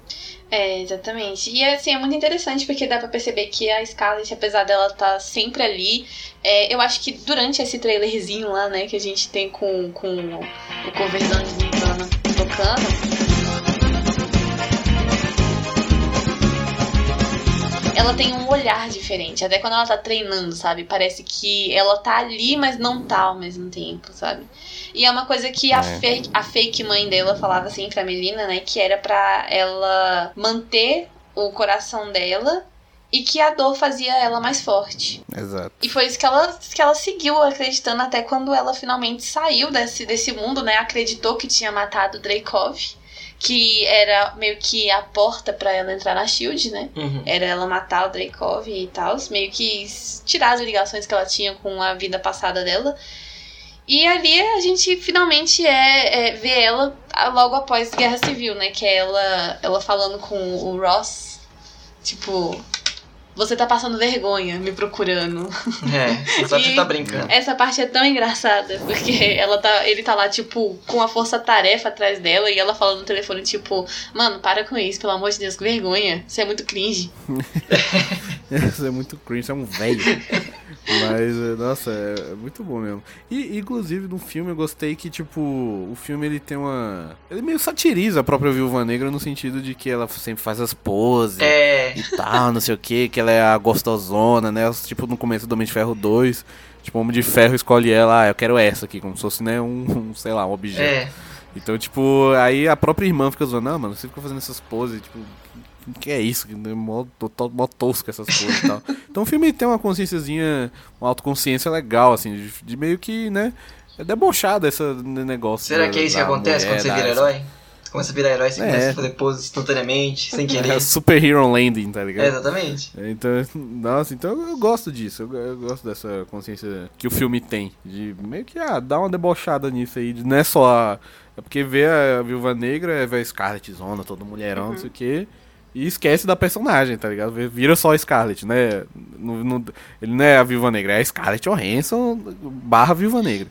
Speaker 4: É, exatamente. E assim, é muito interessante porque dá pra perceber que a Scarlett, apesar dela estar sempre ali, é, eu acho que durante esse trailerzinho lá, né, que a gente tem com, com o coverzão de Nirvana tocando. Ela tem um olhar diferente, até quando ela tá treinando, sabe? Parece que ela tá ali, mas não tá ao mesmo tempo, sabe? E é uma coisa que a,
Speaker 2: É.
Speaker 4: fake, a fake mãe dela falava assim pra Melina, né? Que era pra ela manter o coração dela e que a dor fazia ela mais forte.
Speaker 2: Exato.
Speaker 4: E foi isso que ela, que ela seguiu acreditando até quando ela finalmente saiu desse, desse mundo, né? Acreditou que tinha matado o Dreykov, que era meio que a porta pra ela entrar na Shield, né?
Speaker 1: Uhum.
Speaker 4: Era ela matar o Dreykov e tal, meio que tirar as ligações que ela tinha com a vida passada dela. E ali a gente finalmente é, é vê ela logo após Guerra Civil, né? Que é ela, ela falando com o Ross, tipo, você tá passando vergonha me procurando.
Speaker 1: É, só você tá brincando.
Speaker 4: Essa parte é tão engraçada, porque ela tá, ele tá lá, tipo, com a força-tarefa atrás dela e ela falando no telefone, tipo, mano, para com isso, pelo amor de Deus, que vergonha. Isso é muito cringe.
Speaker 2: Isso é muito cringe, isso é um velho. Mas, é, nossa, é, é muito bom mesmo. E, inclusive, no filme eu gostei que, tipo, o filme ele tem uma. Ele meio satiriza a própria Viúva Negra no sentido de que ela sempre faz as poses
Speaker 1: É.
Speaker 2: e tal, não sei o que, que ela é a gostosona, né? Tipo, no começo do Homem de Ferro 2, tipo, o Homem de Ferro escolhe ela, ah, eu quero essa aqui, como se fosse, né, um, um, sei lá, um objeto.
Speaker 1: É.
Speaker 2: Então, tipo, aí a própria irmã fica zoando, não, mano, você fica fazendo essas poses, tipo, o que é isso? Que é Mó, to- mó tosco essas coisas e tal. Então o filme tem uma consciênciazinha, uma autoconsciência legal, assim, de, de meio que, né, é debochado esse negócio.
Speaker 1: Será
Speaker 2: da-
Speaker 1: que é isso que acontece
Speaker 2: mulher,
Speaker 1: quando você vira herói? Você começa a virar herói, você
Speaker 2: É.
Speaker 1: começa a fazer poses instantaneamente, sem querer.
Speaker 2: É Super Hero Landing, tá ligado?
Speaker 1: É, exatamente.
Speaker 2: Então, nossa, então eu gosto disso, eu, eu gosto dessa consciência que o filme tem, de meio que, ah, dar uma debochada nisso aí, de- não é só a, é porque vê a Viúva Negra, é ver a Scarlet Zona, todo mulherão, não sei o quê, e esquece da personagem, tá ligado? Vira só a Scarlet, né? Não- não- ele não é a Viúva Negra, é a Scarlett Johansson barra Viúva Negra.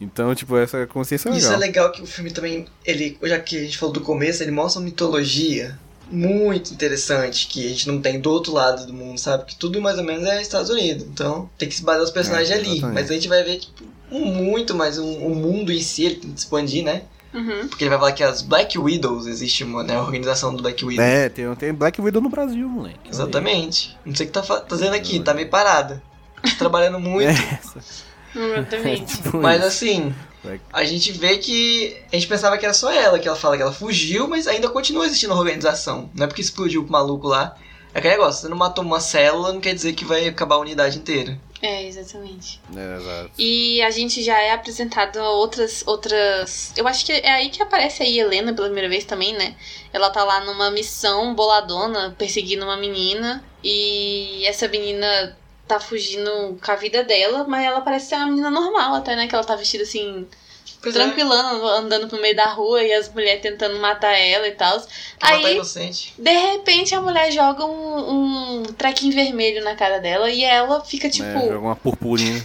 Speaker 2: Então, tipo, essa consciência é
Speaker 1: Isso é
Speaker 2: legal.
Speaker 1: legal que o filme também, ele, já que a gente falou do começo, ele mostra uma mitologia muito interessante que a gente não tem do outro lado do mundo, sabe? Que tudo mais ou menos é Estados Unidos. Então tem que se basear os personagens
Speaker 2: É,
Speaker 1: ali. Mas a gente vai ver tipo, um muito mais um, um mundo em si, ele tem que expandir, né?
Speaker 4: Uhum.
Speaker 1: Porque ele vai falar que as Black Widows, existe uma né, organização do Black Widow.
Speaker 2: É, tem, tem Black Widow no Brasil, moleque.
Speaker 1: Exatamente. Não sei o que tá fa- fazendo aqui, tá meio parada. Tá trabalhando muito.
Speaker 2: É,
Speaker 4: Exatamente.
Speaker 2: tipo
Speaker 1: Mas assim, a gente vê que a gente pensava que era só ela, que ela fala que ela fugiu, mas ainda continua existindo a organização. Não é porque explodiu o maluco lá. É aquele negócio, você não matou uma célula, não quer dizer que vai acabar a unidade inteira.
Speaker 4: É, exatamente.
Speaker 2: É, exato.
Speaker 4: E a gente já é apresentado a outras. outras. Eu acho que é aí que aparece a Helena pela primeira vez também, né? Ela tá lá numa missão boladona, perseguindo uma menina. E essa menina tá fugindo com a vida dela, mas ela parece ser uma menina normal até, né? Que ela tá vestida assim,
Speaker 1: Pois é,
Speaker 4: tranquilando, andando pro meio da rua e as mulheres tentando matar ela e tal.
Speaker 1: tá
Speaker 4: Aí,
Speaker 1: inocente.
Speaker 4: de repente, a mulher joga um, um trequinho vermelho na cara dela e ela fica, tipo,
Speaker 2: Né, joga uma purpurina.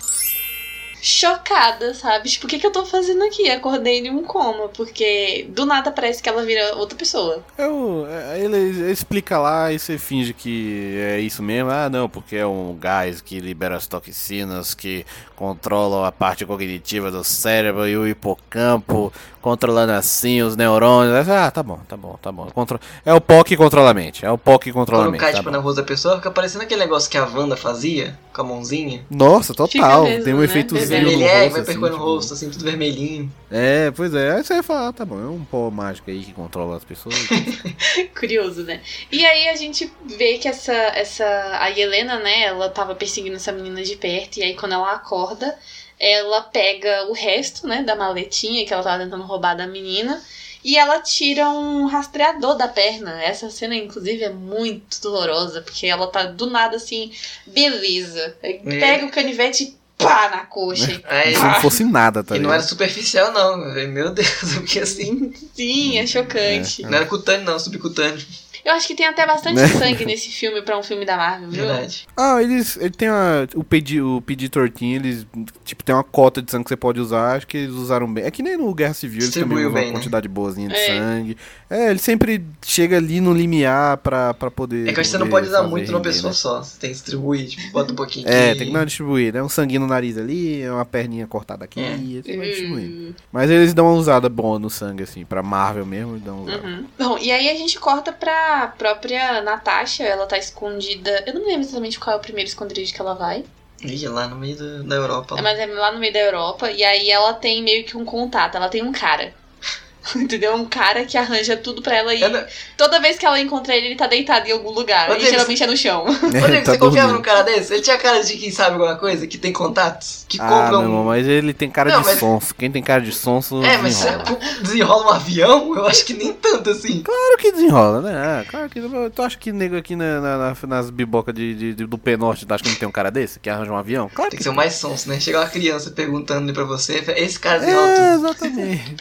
Speaker 4: Chocada, sabe? Tipo, o que, que eu tô fazendo aqui? Acordei de um coma, porque do nada parece que ela vira outra pessoa.
Speaker 2: Eu, é, ele, ele explica lá e você finge que é isso mesmo. Ah, não, porque é um gás que libera as toxinas que controlam a parte cognitiva do cérebro e o hipocampo, controlando assim os neurônios. Ah, tá bom, tá bom, tá bom. Contro... É o POC que controla a mente. É o POC que controla a
Speaker 1: Quando
Speaker 2: mente.
Speaker 1: cai,
Speaker 2: Tá
Speaker 1: tipo,
Speaker 2: bom.
Speaker 1: na rosa da pessoa, fica parecendo aquele negócio que a Wanda fazia, com a mãozinha.
Speaker 2: Nossa, total.
Speaker 4: mesmo,
Speaker 2: Tem um
Speaker 4: né?
Speaker 2: efeitozinho no
Speaker 1: Vermelho,
Speaker 2: rosto.
Speaker 1: é, vai
Speaker 2: assim,
Speaker 1: percorrendo
Speaker 2: tipo-
Speaker 1: o rosto, assim, tudo vermelhinho.
Speaker 2: É, pois é. Aí você vai falar, ah, tá bom, é um pó mágico aí que controla as pessoas.
Speaker 4: Curioso, né? E aí a gente vê que essa, essa. A Helena, né? Ela tava perseguindo essa menina de perto, e aí quando ela acorda, ela pega o resto, né, da maletinha que ela tava tentando roubar da menina. E ela tira um rastreador da perna. Essa cena, inclusive, é muito dolorosa, porque ela tá do nada assim, beleza. Aí Pega o canivete e pá na coxa.
Speaker 1: Aí,
Speaker 2: Se não fosse nada, tá
Speaker 1: e não
Speaker 2: ligado?
Speaker 1: era superficial, não. Meu Deus, porque assim.
Speaker 4: Sim, é chocante.
Speaker 1: Não era cutâneo, não, subcutâneo.
Speaker 4: Eu acho que tem até bastante
Speaker 2: Né?
Speaker 4: sangue nesse filme pra um filme da Marvel, viu?
Speaker 1: Verdade.
Speaker 2: Ah, eles. Ele tem a, o pedi, o pedi tortinho, eles. Tipo, tem uma cota de sangue que você pode usar. Acho que eles usaram bem. É que nem no Guerra Civil, eles também
Speaker 1: Distribuiu
Speaker 2: usam
Speaker 1: bem,
Speaker 2: uma
Speaker 1: né?
Speaker 2: quantidade boazinha de
Speaker 4: É.
Speaker 2: sangue. É, ele sempre chega ali no limiar pra, pra poder.
Speaker 1: É que você não pode usar muito numa pessoa
Speaker 2: né?
Speaker 1: só. Você tem que distribuir, tipo, bota um pouquinho
Speaker 2: É,
Speaker 1: aqui.
Speaker 2: tem que uma distribuída. É um sanguinho no nariz ali, é uma perninha cortada aqui,
Speaker 1: É.
Speaker 2: e você vai distribuindo.
Speaker 4: Hum,
Speaker 2: Mas eles dão uma usada boa no sangue, assim, pra Marvel mesmo, dão uma usada.
Speaker 4: uhum. Bom, e aí a gente corta pra própria Natasha, ela tá escondida. Eu não me lembro exatamente qual é o primeiro esconderijo que ela vai.
Speaker 1: Ih, lá no meio da, da Europa.
Speaker 4: É, mas é lá no meio da Europa. E aí ela tem meio que um contato, ela tem um cara. Entendeu? Um cara que arranja tudo pra ela e
Speaker 1: Eu não-
Speaker 4: toda vez que ela encontra ele, ele tá deitado em algum lugar.
Speaker 1: Ô,
Speaker 4: e
Speaker 1: Davis,
Speaker 4: geralmente é no chão.
Speaker 1: Rodrigo,
Speaker 2: Tá
Speaker 1: você confiava num cara desse? Ele tinha cara de quem sabe alguma coisa, que tem contatos, que
Speaker 2: Ah,
Speaker 1: compra um.
Speaker 2: irmão, mas ele tem cara
Speaker 1: Não,
Speaker 2: de
Speaker 1: mas-
Speaker 2: sonso. Quem tem cara de sonso
Speaker 1: É, mas
Speaker 2: desenrola.
Speaker 1: você desenrola um avião? Eu acho que nem tanto assim.
Speaker 2: Claro que desenrola, né? Ah, claro que. Tu acha que nego aqui na, na- na- nas bibocas de, de- de- do P-Norte, tu acha que não tem um cara desse? Que arranja um avião? Claro
Speaker 1: Tem
Speaker 2: que
Speaker 1: que ser o mais sonso, né? Chega uma criança perguntando pra você, esse cara
Speaker 2: É,
Speaker 1: desenrola tudo.
Speaker 2: exatamente.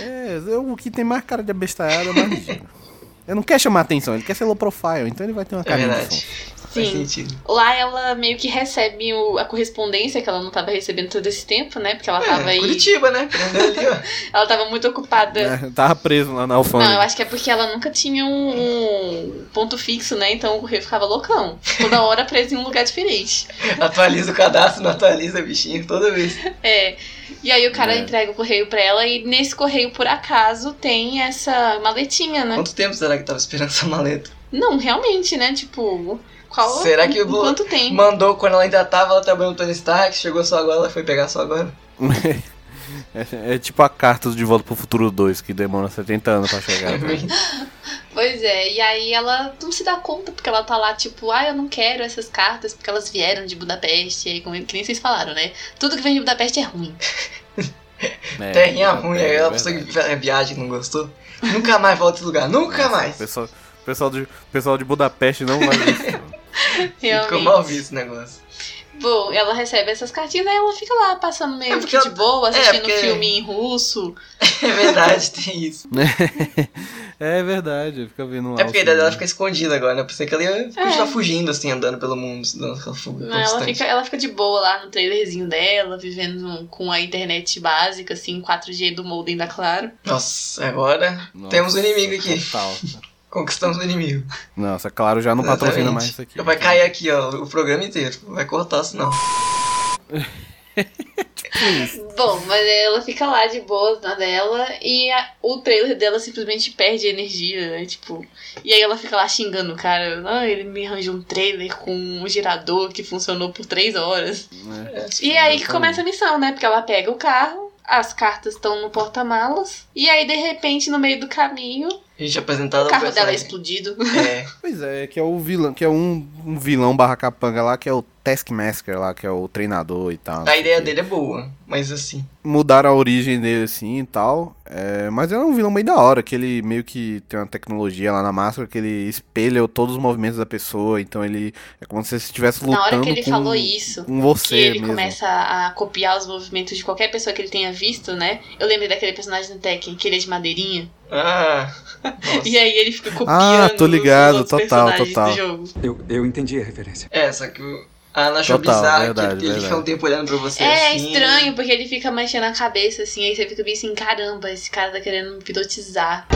Speaker 2: é, eu- o que tem mais cara de abestalhado é mais. Ele não quer chamar atenção, ele quer ser low profile, então ele vai ter uma
Speaker 1: É
Speaker 2: carinha de sonso.
Speaker 1: Faz
Speaker 4: Sim.
Speaker 1: sentido.
Speaker 4: Lá ela meio que recebe o- a correspondência que ela não tava recebendo todo esse tempo, né? Porque ela tava
Speaker 1: É,
Speaker 4: aí.
Speaker 1: Curitiba, né? Ali.
Speaker 4: Ela tava muito ocupada.
Speaker 2: É, tava preso lá na
Speaker 4: Não,
Speaker 2: alfândega.
Speaker 4: eu acho que é porque ela nunca tinha um, um ponto fixo, né? Então o correio ficava loucão. Toda hora preso em um lugar diferente.
Speaker 1: Atualiza o cadastro, não atualiza, bichinho, toda vez.
Speaker 4: É. E aí o cara
Speaker 2: É.
Speaker 4: entrega o correio pra ela e nesse correio, por acaso, tem essa maletinha, né?
Speaker 1: Quanto tempo será que tava esperando essa maleta?
Speaker 4: Não, realmente, né? Tipo, qual.
Speaker 1: Será que vou-
Speaker 4: quanto tempo?
Speaker 1: Mandou quando ela ainda tava, ela trabalhando no Tony Stark, chegou só agora, ela foi pegar só agora.
Speaker 2: É, é tipo a carta de Volta pro Futuro 2, que demora 70 anos pra chegar.
Speaker 4: Pois é, e aí ela não se dá conta, porque ela tá lá, tipo, ah, eu não quero essas cartas, porque elas vieram de Budapeste, e aí, como que nem vocês falaram, né? Tudo que vem de Budapeste é ruim.
Speaker 2: É,
Speaker 1: Terrinha
Speaker 2: é,
Speaker 1: ruim,
Speaker 2: é
Speaker 1: aí ela
Speaker 2: verdade.
Speaker 1: pessoa que viagem não gostou. Nunca mais volta esse lugar, nunca mais.
Speaker 2: Pessoal, pessoal, de, pessoal de Budapeste não vai isso.
Speaker 1: Ficou mal visto esse negócio.
Speaker 4: Bom, ela recebe essas cartinhas e ela fica lá passando meio
Speaker 1: É
Speaker 4: que de
Speaker 1: ela-
Speaker 4: boa,
Speaker 1: é,
Speaker 4: assistindo
Speaker 1: porque-
Speaker 4: filme em russo.
Speaker 1: É verdade, tem isso.
Speaker 2: é verdade, fica vendo um
Speaker 1: É porque a dela fica escondida agora, né? Pensei que ela ia
Speaker 4: É.
Speaker 1: continuar fugindo, assim, andando pelo mundo, dando aquela fuga
Speaker 4: Não, ela, fica, ela fica de boa lá no trailerzinho dela, vivendo com a internet básica, assim, 4G do modem da Claro.
Speaker 1: Nossa, agora
Speaker 2: Nossa,
Speaker 1: temos um inimigo aqui.
Speaker 2: Total.
Speaker 1: Conquistamos o inimigo.
Speaker 2: Nossa, claro, já não patrocina
Speaker 1: Exatamente.
Speaker 2: mais isso aqui.
Speaker 1: Vai cair aqui, ó, o programa inteiro. Vai cortar, senão.
Speaker 4: Bom, mas ela fica lá de boas na dela e a- o trailer dela simplesmente perde energia, né? Tipo. E aí ela fica lá xingando o cara. Ah, ele me arranjou um trailer com um girador que funcionou por três horas. E é aí que começa a missão, né? Porque ela pega o carro, as cartas estão no porta-malas, e aí de repente, no meio do caminho,
Speaker 1: gente apresentado
Speaker 4: o carro dela é explodido.
Speaker 1: É,
Speaker 2: Pois é, que é o vilão, que é um, um vilão barra capanga lá, que é o Taskmaster lá, que é o treinador e tal.
Speaker 1: A ideia dele é boa, mas assim.
Speaker 2: Mudaram a origem dele assim e tal. é, mas é um vilão bem da hora, que ele meio que tem uma tecnologia lá na máscara que ele espelha todos os movimentos da pessoa. Então ele é como se você estivesse lutando
Speaker 4: Na hora que ele
Speaker 2: com,
Speaker 4: falou isso,
Speaker 2: com você
Speaker 4: que ele
Speaker 2: mesmo.
Speaker 4: começa a copiar os movimentos de qualquer pessoa que ele tenha visto, né? Eu lembrei daquele personagem do Tekken, que ele é de madeirinha.
Speaker 1: Ah.
Speaker 4: E aí ele fica copiando
Speaker 2: Ah, tô ligado, total, total.
Speaker 4: do jogo.
Speaker 7: Eu, eu entendi a referência.
Speaker 1: É, só que o- a Ana achou
Speaker 2: Total,
Speaker 1: bizarro
Speaker 2: verdade,
Speaker 1: que ele
Speaker 2: verdade.
Speaker 1: fica um tempo olhando pra você
Speaker 4: É
Speaker 1: assim.
Speaker 4: estranho, porque ele fica mexendo a cabeça, assim, aí você fica bem assim, caramba, esse cara tá querendo me hipnotizar.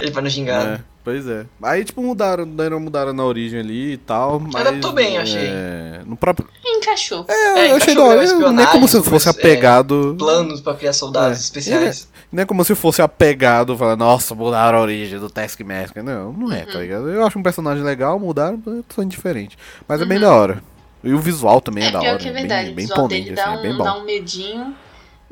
Speaker 1: Ele vai no gingado.
Speaker 2: É, pois é. Aí, tipo, mudaram, deram mudaram na origem ali e tal. Mas,
Speaker 1: Adaptou bem, eu achei.
Speaker 2: é, no próprio.
Speaker 4: E encaixou.
Speaker 2: É,
Speaker 1: É,
Speaker 2: eu achei da hora.
Speaker 1: bem
Speaker 2: Não é como se fosse
Speaker 1: é,
Speaker 2: apegado.
Speaker 1: Planos pra criar soldados
Speaker 2: É.
Speaker 1: especiais.
Speaker 2: Não é como se fosse apegado, falando, nossa, mudaram a origem do Taskmaster. Não, não é,
Speaker 4: Uhum.
Speaker 2: tá ligado? Eu acho um personagem legal, mudaram, eu tô indiferente. Mas é bem
Speaker 4: Uhum.
Speaker 2: da hora. E o visual também é,
Speaker 4: É
Speaker 2: da
Speaker 4: pior
Speaker 2: hora.
Speaker 4: que é
Speaker 2: bem-
Speaker 4: verdade,
Speaker 2: bem,
Speaker 4: o visual
Speaker 2: imponente,
Speaker 4: dele dá,
Speaker 2: assim, é bem
Speaker 4: um,
Speaker 2: bom.
Speaker 4: dá um medinho,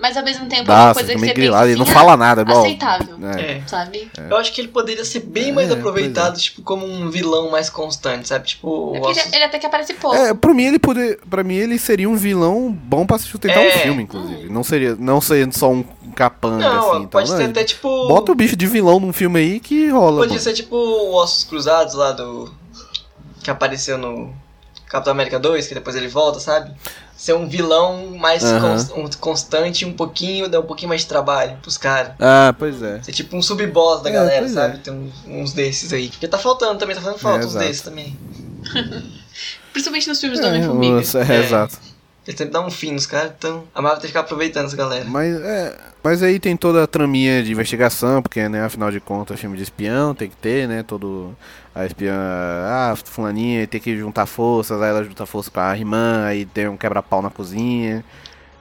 Speaker 4: mas ao mesmo tempo é
Speaker 2: Dá,
Speaker 4: uma coisa que você
Speaker 2: grilado,
Speaker 4: pensa
Speaker 2: ele não fala nada, é igual.
Speaker 4: aceitável,
Speaker 2: É.
Speaker 1: É.
Speaker 4: sabe?
Speaker 1: Eu acho que ele poderia ser bem
Speaker 2: É,
Speaker 1: mais
Speaker 2: pois
Speaker 1: aproveitado, tipo, como um vilão mais constante, sabe? Tipo,
Speaker 4: É ele, ele até que aparece pouco.
Speaker 2: É, pra mim ele poder, para mim ele seria um vilão bom pra sustentar
Speaker 1: É.
Speaker 2: um filme, inclusive. Não seria, não seria só um capanga
Speaker 1: Não,
Speaker 2: assim,
Speaker 1: pode
Speaker 2: então,
Speaker 1: ser
Speaker 2: não,
Speaker 1: até tipo.
Speaker 2: Bota o bicho de vilão num filme aí que rola.
Speaker 1: Podia
Speaker 2: pô.
Speaker 1: ser tipo Ossos Cruzados lá do. Que apareceu no Capitão América 2, que depois ele volta, sabe? Ser um vilão mais
Speaker 2: Aham.
Speaker 1: cons- um constante, um pouquinho, dá um pouquinho mais de trabalho pros caras.
Speaker 2: Ah, pois é.
Speaker 1: Ser tipo um sub-boss da
Speaker 2: É,
Speaker 1: galera, sabe?
Speaker 2: é.
Speaker 1: Tem uns, uns desses aí. Porque tá faltando também, tá fazendo falta
Speaker 2: É,
Speaker 1: uns desses também.
Speaker 4: Principalmente nos filmes do
Speaker 2: É,
Speaker 4: Homem-Formiga.
Speaker 2: é,
Speaker 1: É.
Speaker 2: exato.
Speaker 1: Ele sempre dá um fim nos caras, então a Marvel tem que ficar aproveitando essa galera.
Speaker 2: Mas, é, mas aí tem toda a traminha de investigação, porque, né, afinal de contas, filme de espião tem que ter, né, todo... A espiã, ah, fulaninha tem que juntar forças, aí ela junta força com a irmã, aí tem um quebra-pau na cozinha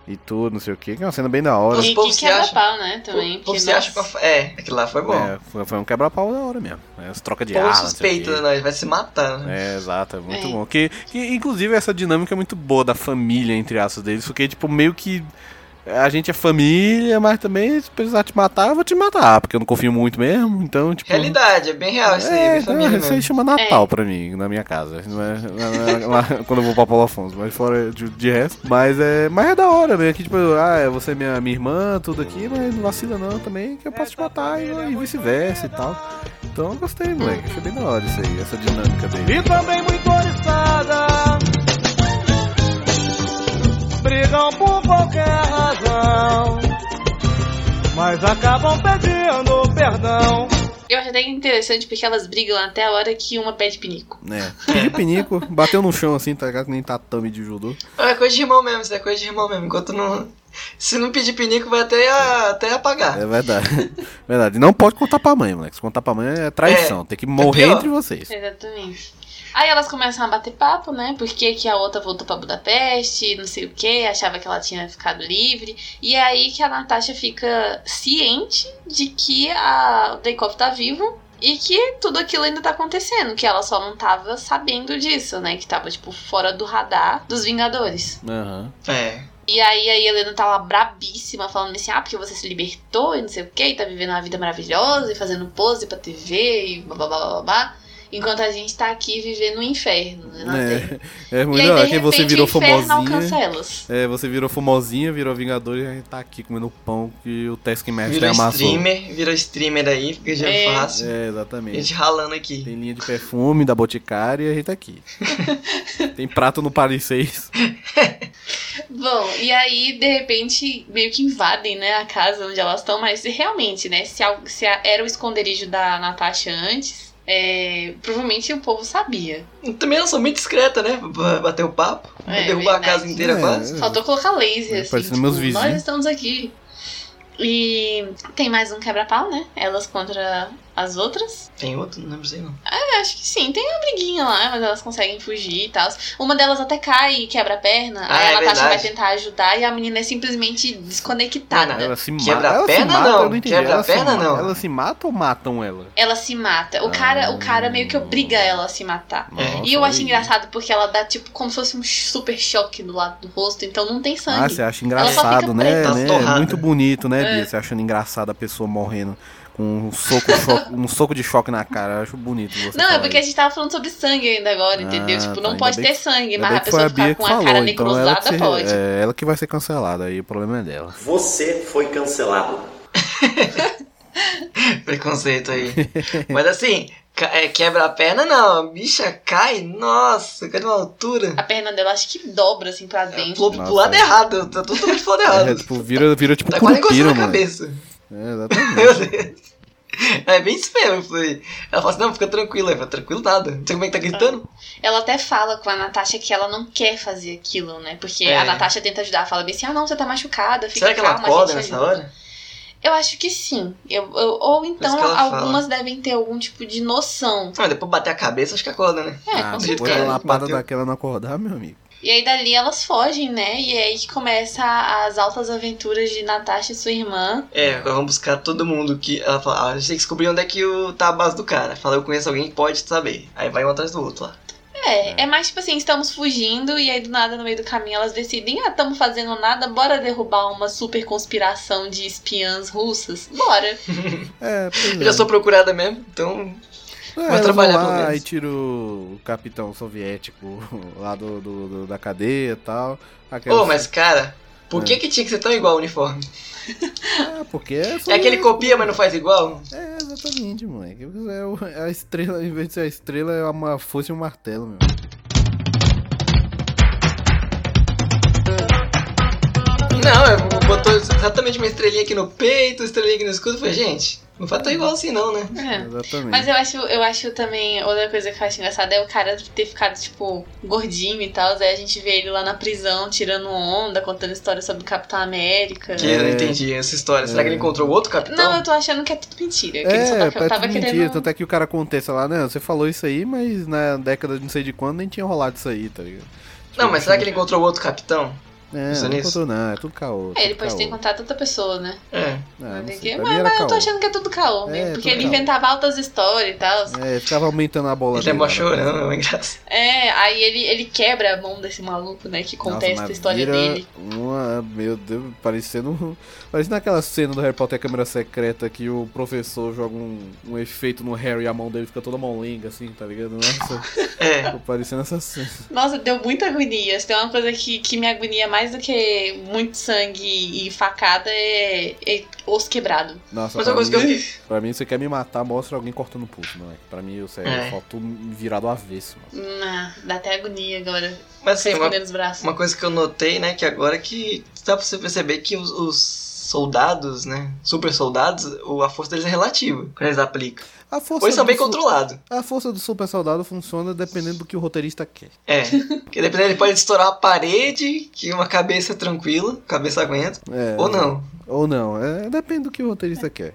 Speaker 2: e tudo, não sei o que, que é uma cena bem da hora.
Speaker 4: E
Speaker 1: povos
Speaker 4: que
Speaker 1: se
Speaker 4: quebra
Speaker 1: acham-
Speaker 4: pau, né, também. Porque,
Speaker 1: você acha
Speaker 4: nossa,
Speaker 1: que é, aquilo lá foi bom.
Speaker 2: É, foi, foi um quebra-pau da hora mesmo. É, as trocas de não o
Speaker 1: suspeita,
Speaker 2: quê.
Speaker 1: né? Ele vai se matar, né?
Speaker 2: É, exato, é muito
Speaker 4: É.
Speaker 2: bom. Que, que, inclusive, essa dinâmica é muito boa da família, entre aspas, deles, porque, tipo, meio que a gente é família, mas também, se precisar te matar, eu vou te matar, porque eu não confio muito mesmo, então, tipo...
Speaker 1: Realidade, é bem real isso aí,
Speaker 2: É,
Speaker 1: bem família
Speaker 2: não, isso aí chama Natal
Speaker 4: É.
Speaker 2: pra mim, na minha casa. Não é- não é- lá- quando eu vou pra Paulo Afonso, mas fora de, de resto. Mas é, mas é da hora, né? Que tipo, ah, é você é minha, minha irmã, tudo aqui, mas não vacila não também, que eu posso te matar e, e vice-versa e tal. Então eu gostei, moleque. Achei bem da hora isso aí, essa dinâmica dele.
Speaker 6: E também muito oriçada. Brigam por qualquer razão. Mas acabam pedindo perdão.
Speaker 4: Eu acho até interessante porque elas brigam até a hora que uma pede pinico.
Speaker 2: É. Pediu pinico, bateu no chão assim, tá ligado? Que nem tatame de judô.
Speaker 1: É coisa de irmão mesmo, isso é coisa de irmão mesmo. Enquanto não. Se não pedir pinico, vai até, a- até apagar.
Speaker 2: É verdade. verdade. Não pode contar pra mãe, moleque. Se contar pra mãe é traição.
Speaker 1: É.
Speaker 2: Tem que morrer
Speaker 1: pior.
Speaker 2: entre vocês.
Speaker 4: Exatamente. Aí elas começam a bater papo, né? Porque que a outra voltou pra Budapeste, não sei o que, achava que ela tinha ficado livre. E é aí que a Natasha fica ciente de que a Dreykov tá vivo e que tudo aquilo ainda tá acontecendo, que ela só não tava sabendo disso, né? Que tava, tipo, fora do radar dos Vingadores.
Speaker 2: Aham.
Speaker 1: É.
Speaker 4: E aí a Helena tá lá brabíssima, falando assim, ah, porque você se libertou e não sei o que, e tá vivendo uma vida maravilhosa e fazendo pose pra TV e blá blá blá blá blá. Enquanto a gente tá aqui vivendo um inferno, né?
Speaker 2: É, é muito hora
Speaker 4: de
Speaker 2: que você virou famosinha.
Speaker 4: elas.
Speaker 2: É, você virou famosinha, virou Vingador e a gente tá aqui comendo pão que o Taskmaster
Speaker 1: Virou
Speaker 2: amassou.
Speaker 1: streamer, virou streamer aí, porque já é
Speaker 4: É.
Speaker 1: fácil.
Speaker 2: É,
Speaker 1: A
Speaker 2: exatamente.
Speaker 1: gente ralando aqui.
Speaker 2: Tem linha de perfume da Boticária e a gente tá aqui. Tem prato no Paris 6.
Speaker 4: Bom, e aí, de repente, meio que invadem, né, a casa onde elas estão, mas realmente, né, se, al- se a- era o esconderijo da Natasha antes, é, provavelmente o povo sabia.
Speaker 1: Também ela sou muito discreta, né? Pra bater o papo.
Speaker 4: É,
Speaker 1: derrubar
Speaker 4: verdade.
Speaker 1: a casa inteira
Speaker 2: É.
Speaker 1: quase.
Speaker 4: Faltou colocar laser,
Speaker 2: É,
Speaker 4: assim,
Speaker 2: parecendo
Speaker 4: tipo,
Speaker 2: meus vizinhos.
Speaker 4: nós estamos aqui. E tem mais um quebra-pau, né? Elas contra as outras.
Speaker 1: Tem outro? Não lembro sei não.
Speaker 4: É, acho que sim, tem uma briguinha lá, mas elas conseguem fugir e tal. Uma delas até cai e quebra a perna,
Speaker 1: Ah,
Speaker 4: aí
Speaker 1: é
Speaker 4: a Natasha vai
Speaker 1: verdade.
Speaker 4: tentar ajudar e a menina é simplesmente desconectada.
Speaker 1: Não, não.
Speaker 2: Ela se mata.
Speaker 1: Quebra a
Speaker 2: ela se
Speaker 1: perna,
Speaker 2: mata,
Speaker 1: não.
Speaker 2: não entendi.
Speaker 1: Quebra a
Speaker 2: Ela se
Speaker 1: perna, não.
Speaker 2: Ela se mata ou matam ela?
Speaker 4: Ela se mata. O cara, o cara meio que obriga ela a se matar.
Speaker 2: Nossa,
Speaker 4: e eu acho
Speaker 2: aí.
Speaker 4: engraçado porque ela dá tipo como se fosse um super choque do lado do rosto, então não tem
Speaker 2: Ah,
Speaker 4: sangue.
Speaker 2: você acha
Speaker 4: Ela só
Speaker 2: engraçado,
Speaker 4: fica
Speaker 2: né?
Speaker 1: preta,
Speaker 2: né? Muito bonito, né,
Speaker 4: É.
Speaker 2: Bia? Você achando engraçado a pessoa morrendo com um soco, choque- um soco de choque na cara. Eu acho bonito você
Speaker 4: Não, é porque a
Speaker 2: isso.
Speaker 4: gente tava falando sobre sangue ainda agora, entendeu?
Speaker 2: Ah,
Speaker 4: tipo,
Speaker 2: tá,
Speaker 4: não pode
Speaker 2: bem
Speaker 4: ter
Speaker 2: que-
Speaker 4: sangue, mas a pessoa
Speaker 2: a
Speaker 4: ficar com a
Speaker 2: falou,
Speaker 4: cara
Speaker 2: então ela
Speaker 4: necrosada pode.
Speaker 2: é, ela que vai ser cancelada, aí o problema é dela.
Speaker 7: Você foi cancelado.
Speaker 1: Preconceito aí. Mas assim, é, quebra a perna não, a bicha cai, nossa, cai de uma altura.
Speaker 4: A perna dela acho que dobra assim pra dentro.
Speaker 1: Pulou
Speaker 2: Nossa,
Speaker 1: pro lado
Speaker 2: é.
Speaker 1: errado, tá totalmente pro lado errado.
Speaker 2: É, tipo, vira, vira tipo
Speaker 1: tá quase
Speaker 2: curupira,
Speaker 1: na
Speaker 2: mano.
Speaker 1: cabeça.
Speaker 2: É,
Speaker 1: Meu
Speaker 2: exatamente.
Speaker 1: Deus. É bem isso mesmo, eu falei. Ela fala assim, não, fica tranquila. Eu falei, tranquilo nada. Não sei como é que tá gritando.
Speaker 4: Ela até fala com a Natasha que ela não quer fazer aquilo, né? Porque
Speaker 1: É.
Speaker 4: a Natasha tenta ajudar, fala bem assim: ah, não, você tá machucada, fica
Speaker 1: Será que ela
Speaker 4: calma, a
Speaker 1: acorda nessa
Speaker 4: ajuda."
Speaker 1: hora?
Speaker 4: Eu acho que sim. Eu, eu- ou então
Speaker 1: ela fala.
Speaker 4: algumas devem ter algum tipo de noção.
Speaker 1: Ah, depois bater a cabeça, acho que acorda, né?
Speaker 4: É,
Speaker 2: ah,
Speaker 4: com
Speaker 2: depois
Speaker 1: que
Speaker 2: da
Speaker 1: ela
Speaker 2: lapada daquela não acordar, meu amigo.
Speaker 4: E aí dali elas fogem, né? E é aí que começa as altas aventuras de Natasha e sua irmã.
Speaker 1: É, agora vamos buscar todo mundo que. Ela fala, ah, a gente tem que descobrir onde é que o, tá a base do cara. Fala, eu conheço alguém que pode saber. Aí vai um atrás do outro lá.
Speaker 4: É, é mais tipo assim, estamos fugindo e aí do nada no meio do caminho elas decidem, ah, estamos fazendo nada, bora derrubar uma super conspiração de espiãs russas. Bora.
Speaker 2: É, pois
Speaker 1: Eu
Speaker 2: é.
Speaker 1: já sou procurada mesmo, então.
Speaker 2: É,
Speaker 1: Vai trabalhar,
Speaker 2: vão lá e tira o capitão soviético lá do, do- do- da cadeia e tal.
Speaker 1: Ô,
Speaker 2: Aquelas-
Speaker 1: mas cara, por
Speaker 2: É.
Speaker 1: que que tinha que ser tão igual o uniforme?
Speaker 2: Ah, porque é
Speaker 1: É aquele copia, mas não faz igual?
Speaker 2: É, exatamente, moleque. É é a estrela, em vez de ser a estrela, é uma foice e um martelo, meu.
Speaker 1: Não, é, botou exatamente uma estrelinha aqui no peito, estrelinha aqui no escudo. Falei, gente, não faz tão igual assim não, né?
Speaker 4: É.
Speaker 2: Exatamente.
Speaker 4: Mas eu acho, eu acho também, outra coisa que eu acho engraçada é o cara ter ficado, tipo, gordinho e tal. Aí a gente vê ele lá na prisão, tirando onda, contando história sobre o Capitão América.
Speaker 1: Que eu não entendi essa história. Será que ele encontrou outro capitão?
Speaker 4: Não, eu tô achando que é tudo mentira. Que ele só
Speaker 2: É,
Speaker 4: tá-
Speaker 2: é
Speaker 4: tava
Speaker 2: tudo
Speaker 4: querendo.
Speaker 2: mentira. Tanto é que o cara acontece lá, né? Você falou isso aí, mas na década de não sei de quando nem tinha rolado isso aí, tá ligado?
Speaker 1: Não, mas será que ele encontrou outro capitão?
Speaker 2: É, não
Speaker 1: nisso?
Speaker 2: encontrou não, é tudo caô.
Speaker 4: É, ele pode ter
Speaker 2: caô.
Speaker 4: encontrado outra pessoa, né?
Speaker 1: É.
Speaker 2: Ah, não
Speaker 4: que-
Speaker 2: pra
Speaker 4: mas- mas eu tô achando que é tudo caô mesmo.
Speaker 2: É,
Speaker 4: porque ele
Speaker 2: caô.
Speaker 4: inventava altas histórias e tal.
Speaker 2: É, ficava aumentando a bola
Speaker 1: Ele é
Speaker 2: dele lá na
Speaker 1: chorando, é engraçado.
Speaker 4: É, aí ele, ele quebra a mão desse maluco, né? Que
Speaker 2: Nossa,
Speaker 4: contesta
Speaker 2: mas
Speaker 4: a história
Speaker 2: vira
Speaker 4: dele.
Speaker 2: Uma, meu Deus, parecendo. Parecendo aquela cena do Harry Potter Câmera Secreta que o professor joga um, um efeito no Harry e a mão dele fica toda molenga, assim, tá ligado? Nossa,
Speaker 1: É.
Speaker 2: ficou parecendo essa cena.
Speaker 4: Nossa, deu muita agonia. Se tem uma coisa que, que me agonia mais do que muito sangue e facada é, é osso quebrado.
Speaker 2: Nossa,
Speaker 1: Mas
Speaker 2: pra,
Speaker 1: uma coisa que eu
Speaker 2: mim,
Speaker 1: fiquei.
Speaker 2: pra mim, você quer me matar, mostra alguém cortando o pulso, não é? Pra mim, o sério,
Speaker 1: É.
Speaker 2: faltou virado avesso, mano.
Speaker 4: Ah, dá até agonia agora.
Speaker 1: Mas assim, uma,
Speaker 4: escondendo os braços.
Speaker 1: uma coisa que eu notei, né, que agora que dá pra você perceber que os, os soldados, né, super soldados, a força deles é relativa quando eles aplicam.
Speaker 2: A força
Speaker 1: Ou eles são
Speaker 2: do
Speaker 1: bem controlados.
Speaker 2: A força do super soldado funciona dependendo do que o roteirista quer.
Speaker 1: É. Porque dependendo, ele pode estourar a parede, que uma cabeça tranquila, cabeça aguenta,
Speaker 2: É,
Speaker 1: ou não.
Speaker 2: Ou não, é, depende do que o roteirista quer.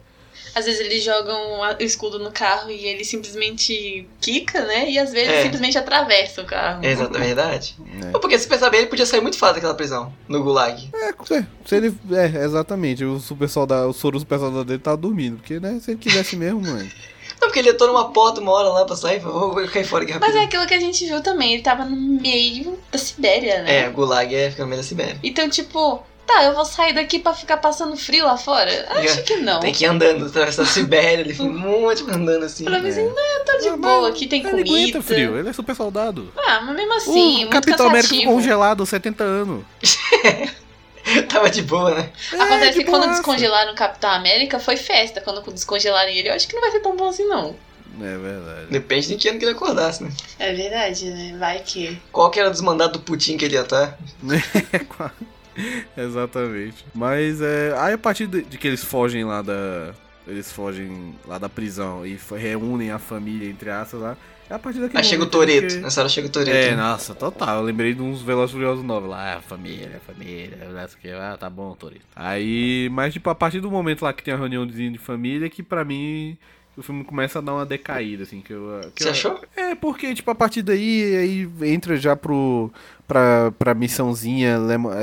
Speaker 4: Às vezes eles jogam o escudo no carro e ele simplesmente quica, né? E às vezes
Speaker 1: É.
Speaker 4: simplesmente atravessa o carro.
Speaker 1: É exata verdade.
Speaker 2: É.
Speaker 1: Porque se pensar bem, ele podia sair muito fácil daquela prisão, no gulag.
Speaker 2: É, é, se ele. É, exatamente. O super soldado, o soro super soldado dele tava dormindo. Porque, né, se ele quisesse mesmo, mano.
Speaker 1: Não, porque ele entrou numa porta uma hora lá pra sair, vou, vou cair fora aqui
Speaker 4: Mas
Speaker 1: rapidinho.
Speaker 4: é aquilo que a gente viu também, ele tava no meio da Sibéria, né?
Speaker 1: É, o gulag é ficar no meio da Sibéria.
Speaker 4: Então, tipo, tá, eu vou sair daqui pra ficar passando frio lá fora? Acho que não.
Speaker 1: Tem que ir andando, atravessar a Sibéria, ele foi um monte andando assim.
Speaker 4: Pra mim, assim, não, tá de
Speaker 2: Ah,
Speaker 4: boa,
Speaker 2: mas
Speaker 4: aqui tem
Speaker 2: ele
Speaker 4: comida.
Speaker 2: aguenta frio, ele é super soldado.
Speaker 4: Ah, mas mesmo assim,
Speaker 2: o
Speaker 4: muito
Speaker 2: Capitão América
Speaker 4: cansativo.
Speaker 2: congelado, 70 anos.
Speaker 1: Tava de boa, né?
Speaker 4: Acontece
Speaker 2: É,
Speaker 4: que quando
Speaker 2: boaça.
Speaker 4: descongelaram o Capitão América, foi festa. Quando descongelarem ele, eu acho que não vai ser tão bom assim, não.
Speaker 2: É verdade.
Speaker 1: Depende de que ano que ele acordasse, né?
Speaker 4: É verdade, né? Vai que.
Speaker 1: Qual que era o desmandado do Putin que ele ia estar?
Speaker 2: Exatamente. Mas é. Aí a partir de, de que eles fogem lá da. Eles fogem lá da prisão e reúnem a família, entre aspas, lá. É a partir daquele
Speaker 1: Aí chega o Toreto.
Speaker 2: que-
Speaker 1: Nessa hora chega o Toreto.
Speaker 2: É,
Speaker 1: né?
Speaker 2: nossa, total. Eu lembrei de uns Velozes e Furiosos novos lá. Ah, família, família, o que. Ah, tá bom, Toreto. Aí, mas tipo, a partir do momento lá que tem a reuniãozinha de família, que pra mim o filme começa a dar uma decaída, assim. Que eu, que
Speaker 1: Você
Speaker 2: eu-
Speaker 1: achou?
Speaker 2: É, porque, tipo, a partir daí aí entra já pro, pra, pra missãozinha,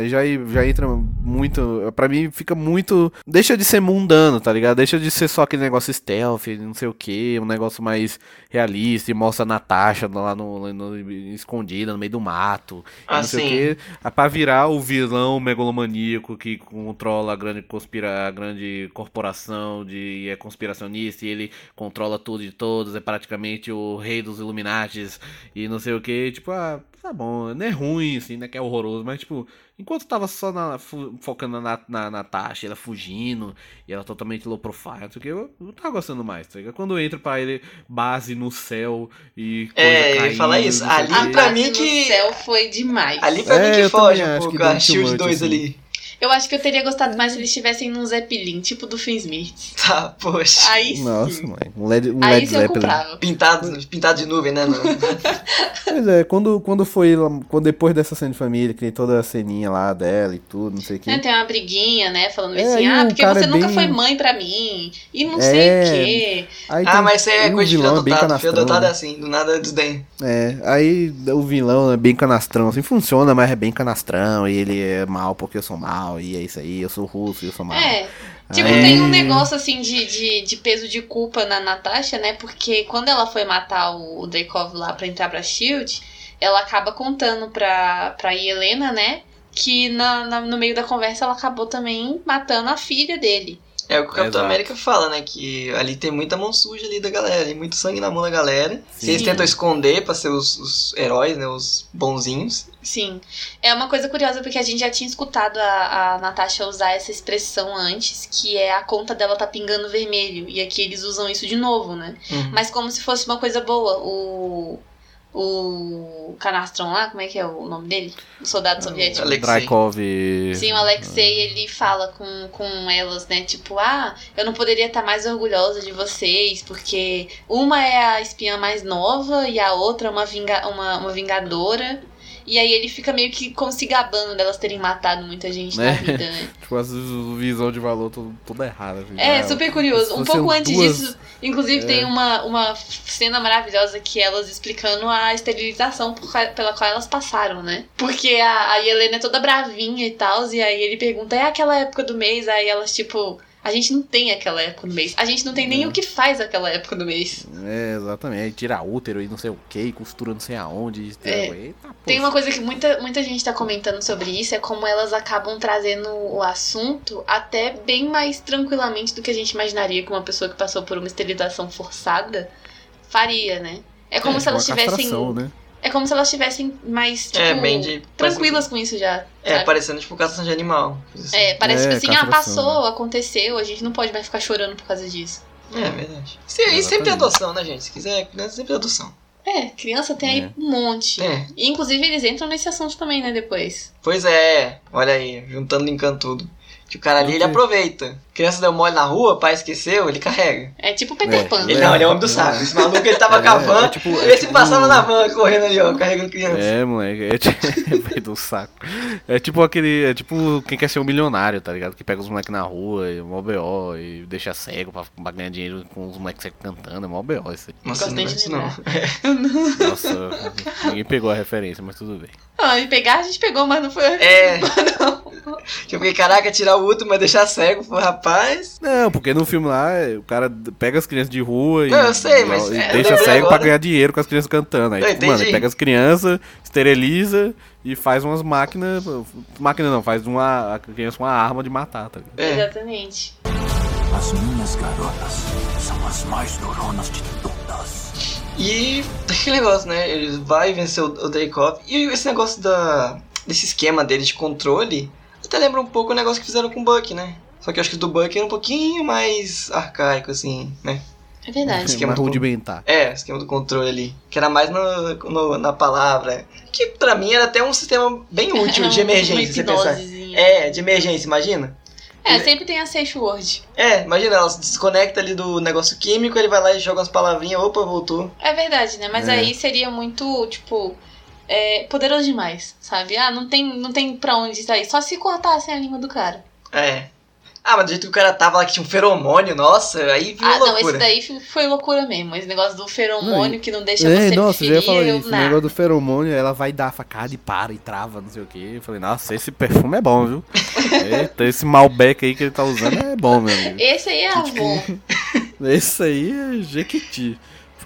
Speaker 2: já, já entra muito. Pra mim fica muito. Deixa de ser mundano, tá ligado? Deixa de ser só aquele negócio stealth, não sei o que, um negócio mais realista e mostra a Natasha lá no, no- escondida no meio do mato.
Speaker 1: Ah,
Speaker 2: não sei o
Speaker 1: sim.
Speaker 2: que. Pra virar o vilão megalomaníaco que controla a grande, conspira, a grande corporação de, e é conspiracionista e ele controla tudo e todos, é praticamente o rei dos Illuminatis e não sei o que. Tipo, ah, tá bom, não é ruim, assim, né? Que é horroroso, mas tipo, enquanto tava só na, focando na, na Natasha, ela fugindo e ela totalmente low profile, não sei o que, eu não tava gostando mais, tá ligado? Quando entra pra ele base no céu e coisa
Speaker 1: É,
Speaker 2: caindo,
Speaker 1: falar isso.
Speaker 2: o
Speaker 1: Ali pra mim
Speaker 4: no
Speaker 1: que-
Speaker 4: céu foi demais.
Speaker 1: Ali pra
Speaker 2: É,
Speaker 1: mim que
Speaker 2: eu
Speaker 1: foge um pouco a Shield
Speaker 2: too
Speaker 1: 2
Speaker 2: much, assim.
Speaker 1: ali.
Speaker 4: Eu acho que eu teria gostado mais se eles estivessem num Zeppelin, tipo do Finn Smith.
Speaker 1: Tá, poxa.
Speaker 4: Aí sim.
Speaker 2: Nossa, mãe, um Led, um
Speaker 4: Aí
Speaker 2: Led Zeppelin.
Speaker 4: comprava.
Speaker 1: Pintado, pintado de nuvem, né?
Speaker 2: Pois é, quando, quando foi quando depois dessa cena de família, que tem toda a ceninha lá dela e tudo, não sei o que.
Speaker 4: Né, tem uma briguinha, né? Falando
Speaker 2: É,
Speaker 4: assim, ah, porque você
Speaker 2: é
Speaker 4: nunca
Speaker 2: bem-
Speaker 4: foi mãe pra mim. E não
Speaker 2: É.
Speaker 4: sei o quê.
Speaker 2: Aí
Speaker 1: ah, mas aí é coisa de filho
Speaker 2: vilão é bem
Speaker 1: adotado. Filho
Speaker 2: canastrão,
Speaker 1: adotado é
Speaker 2: né?
Speaker 1: assim, do nada desdém.
Speaker 2: É, aí o vilão é bem canastrão, assim, funciona, mas é bem canastrão, e ele é mal porque eu sou mal, e é isso aí, eu sou russo e eu sou mal.
Speaker 4: É. Tipo,
Speaker 2: Aí-
Speaker 4: tem um negócio assim de, de, de peso de culpa na Natasha, né? Porque quando ela foi matar o, o Dreykov lá pra entrar pra Shield, ela acaba contando pra, pra Helena, né? Que na, na- no meio da conversa ela acabou também matando a filha dele.
Speaker 1: É o que o Capitão
Speaker 2: Exato.
Speaker 1: América fala, né? Que ali tem muita mão suja ali da galera, ali, muito sangue na mão da galera.
Speaker 2: Sim.
Speaker 1: Se eles tentam esconder pra ser os, os heróis, né? Os bonzinhos.
Speaker 4: Sim. É uma coisa curiosa porque a gente já tinha escutado a, a Natasha usar essa expressão antes, que é a conta dela tá pingando vermelho. E aqui eles usam isso de novo, né?
Speaker 1: Uhum.
Speaker 4: Mas como se fosse uma coisa boa. O. O Canastron lá, como é que é o nome dele? O soldado soviético.
Speaker 1: Alexei.
Speaker 4: Sim, o Alexei, ele fala com, com elas, né? Tipo, ah, eu não poderia estar mais orgulhosa de vocês, porque uma é a espiã mais nova e a outra é uma, vinga, uma, uma vingadora. E aí ele fica meio que como se gabando delas terem matado muita gente na
Speaker 2: É.
Speaker 4: vida, né?
Speaker 2: Tipo, as visão de valor tudo, tudo errada. Assim,
Speaker 4: É,
Speaker 2: né?
Speaker 4: super curioso. Um pouco antes
Speaker 2: duas-
Speaker 4: disso, inclusive,
Speaker 2: É.
Speaker 4: tem uma, uma cena maravilhosa que elas explicando a esterilização por pela qual elas passaram, né? Porque a, a Helena é toda bravinha e tal, e aí ele pergunta, é aquela época do mês? Aí elas, tipo, a gente não tem aquela época do mês. A gente não tem nem
Speaker 2: É.
Speaker 4: o que faz aquela época do mês.
Speaker 2: É, exatamente. Tira útero e não sei o que, costura não sei aonde.
Speaker 4: É.
Speaker 2: Eita,
Speaker 4: Tem uma coisa que muita, muita gente tá comentando sobre isso, é como elas acabam trazendo o assunto até bem mais tranquilamente do que a gente imaginaria que uma pessoa que passou por uma esterilização forçada faria, né? É como
Speaker 2: É,
Speaker 4: se elas tivessem.
Speaker 2: né?
Speaker 4: É como se elas estivessem mais, tipo,
Speaker 1: É, bem de-
Speaker 4: tranquilas com isso já.
Speaker 1: É,
Speaker 4: sabe?
Speaker 1: parecendo tipo castração de animal. assim.
Speaker 4: É, parece
Speaker 2: É,
Speaker 4: que assim, ah, passou, aconteceu, a gente não pode mais ficar chorando por causa disso.
Speaker 1: É, verdade. Se, e sempre tem adoção, né, gente? Se quiser, criança sempre tem adoção.
Speaker 4: É, criança tem aí
Speaker 2: É.
Speaker 4: um monte.
Speaker 1: É.
Speaker 4: E inclusive eles entram nesse assunto também, né, depois.
Speaker 1: Pois é, olha aí, juntando, linkando tudo. Que o cara ali, ele aproveita. Criança deu mole na rua, pai esqueceu, ele carrega.
Speaker 4: É tipo Peter
Speaker 2: É.
Speaker 4: Pan.
Speaker 1: Ele não, ele é homem do saco. Esse maluco, ele tava
Speaker 2: É,
Speaker 1: cavando,
Speaker 2: é tipo-
Speaker 1: e
Speaker 2: é
Speaker 1: esse
Speaker 2: tipo-
Speaker 1: passava na van, correndo ali, ó, carregando criança.
Speaker 2: É, moleque, é tipo, do saco. É tipo aquele, é tipo quem quer ser um milionário, tá ligado? Que pega os moleques na rua, e mó BO, e deixa cego pra, pra ganhar dinheiro com os moleques cantando, é mó BO isso aí.
Speaker 1: Nossa, não é isso não.
Speaker 2: Nossa, ninguém pegou a referência, mas tudo bem.
Speaker 4: Ah, e pegar a gente pegou, mas não foi.
Speaker 1: É,
Speaker 4: não.
Speaker 1: eu fiquei, caraca, tirar o último, mas deixar cego, rapaz.
Speaker 2: Não, porque no filme lá, o cara pega as crianças de rua e,
Speaker 1: Não, eu sei, mas
Speaker 2: e
Speaker 1: é,
Speaker 2: deixa cego pra
Speaker 1: agora.
Speaker 2: ganhar dinheiro com as crianças cantando. Aí, tipo, mano, ele pega as crianças, esteriliza e faz umas máquinas. Máquina não, faz uma, a criança uma arma de matar, tá ligado?
Speaker 1: É.
Speaker 4: Exatamente.
Speaker 6: As minhas garotas são as mais duronas de todas.
Speaker 1: E aquele negócio, né? Ele vai vencer o, o Dreykov. E esse negócio da, desse esquema dele de controle até lembra um pouco o negócio que fizeram com o Buck, né? Só que eu acho que o do Buck era um pouquinho mais arcaico, assim, né?
Speaker 4: É verdade.
Speaker 1: Esquema
Speaker 2: rudimentar.
Speaker 1: É, o esquema do controle ali. Que era mais no, no- na palavra. Que pra mim era até um sistema bem útil de emergência, você pensar. É, de emergência, imagina.
Speaker 4: É, sempre tem a safe word.
Speaker 1: É, imagina, ela se desconecta ali do negócio químico, ele vai lá e joga umas palavrinhas, opa, voltou.
Speaker 4: É verdade, né? Mas
Speaker 2: É.
Speaker 4: aí seria muito, tipo, é, poderoso demais, sabe? Ah, não tem, não tem pra onde sair. Só se cortassem a língua do cara.
Speaker 1: É. Ah, mas do jeito que o cara tava lá, que tinha um feromônio, nossa, aí viu
Speaker 4: Ah, não,
Speaker 1: loucura.
Speaker 4: esse daí foi loucura mesmo. Esse negócio do feromônio que não deixa
Speaker 2: É,
Speaker 4: você
Speaker 2: nossa, eu já ia falar
Speaker 4: ferir,
Speaker 2: isso. O negócio do feromônio, ela vai dar a facada e para e trava, não sei o que. Eu falei, nossa, esse perfume é bom, viu? Eita, esse Malbec aí que ele tá usando é bom, meu amigo.
Speaker 4: Esse aí é Avon.
Speaker 2: Esse aí é Jequiti.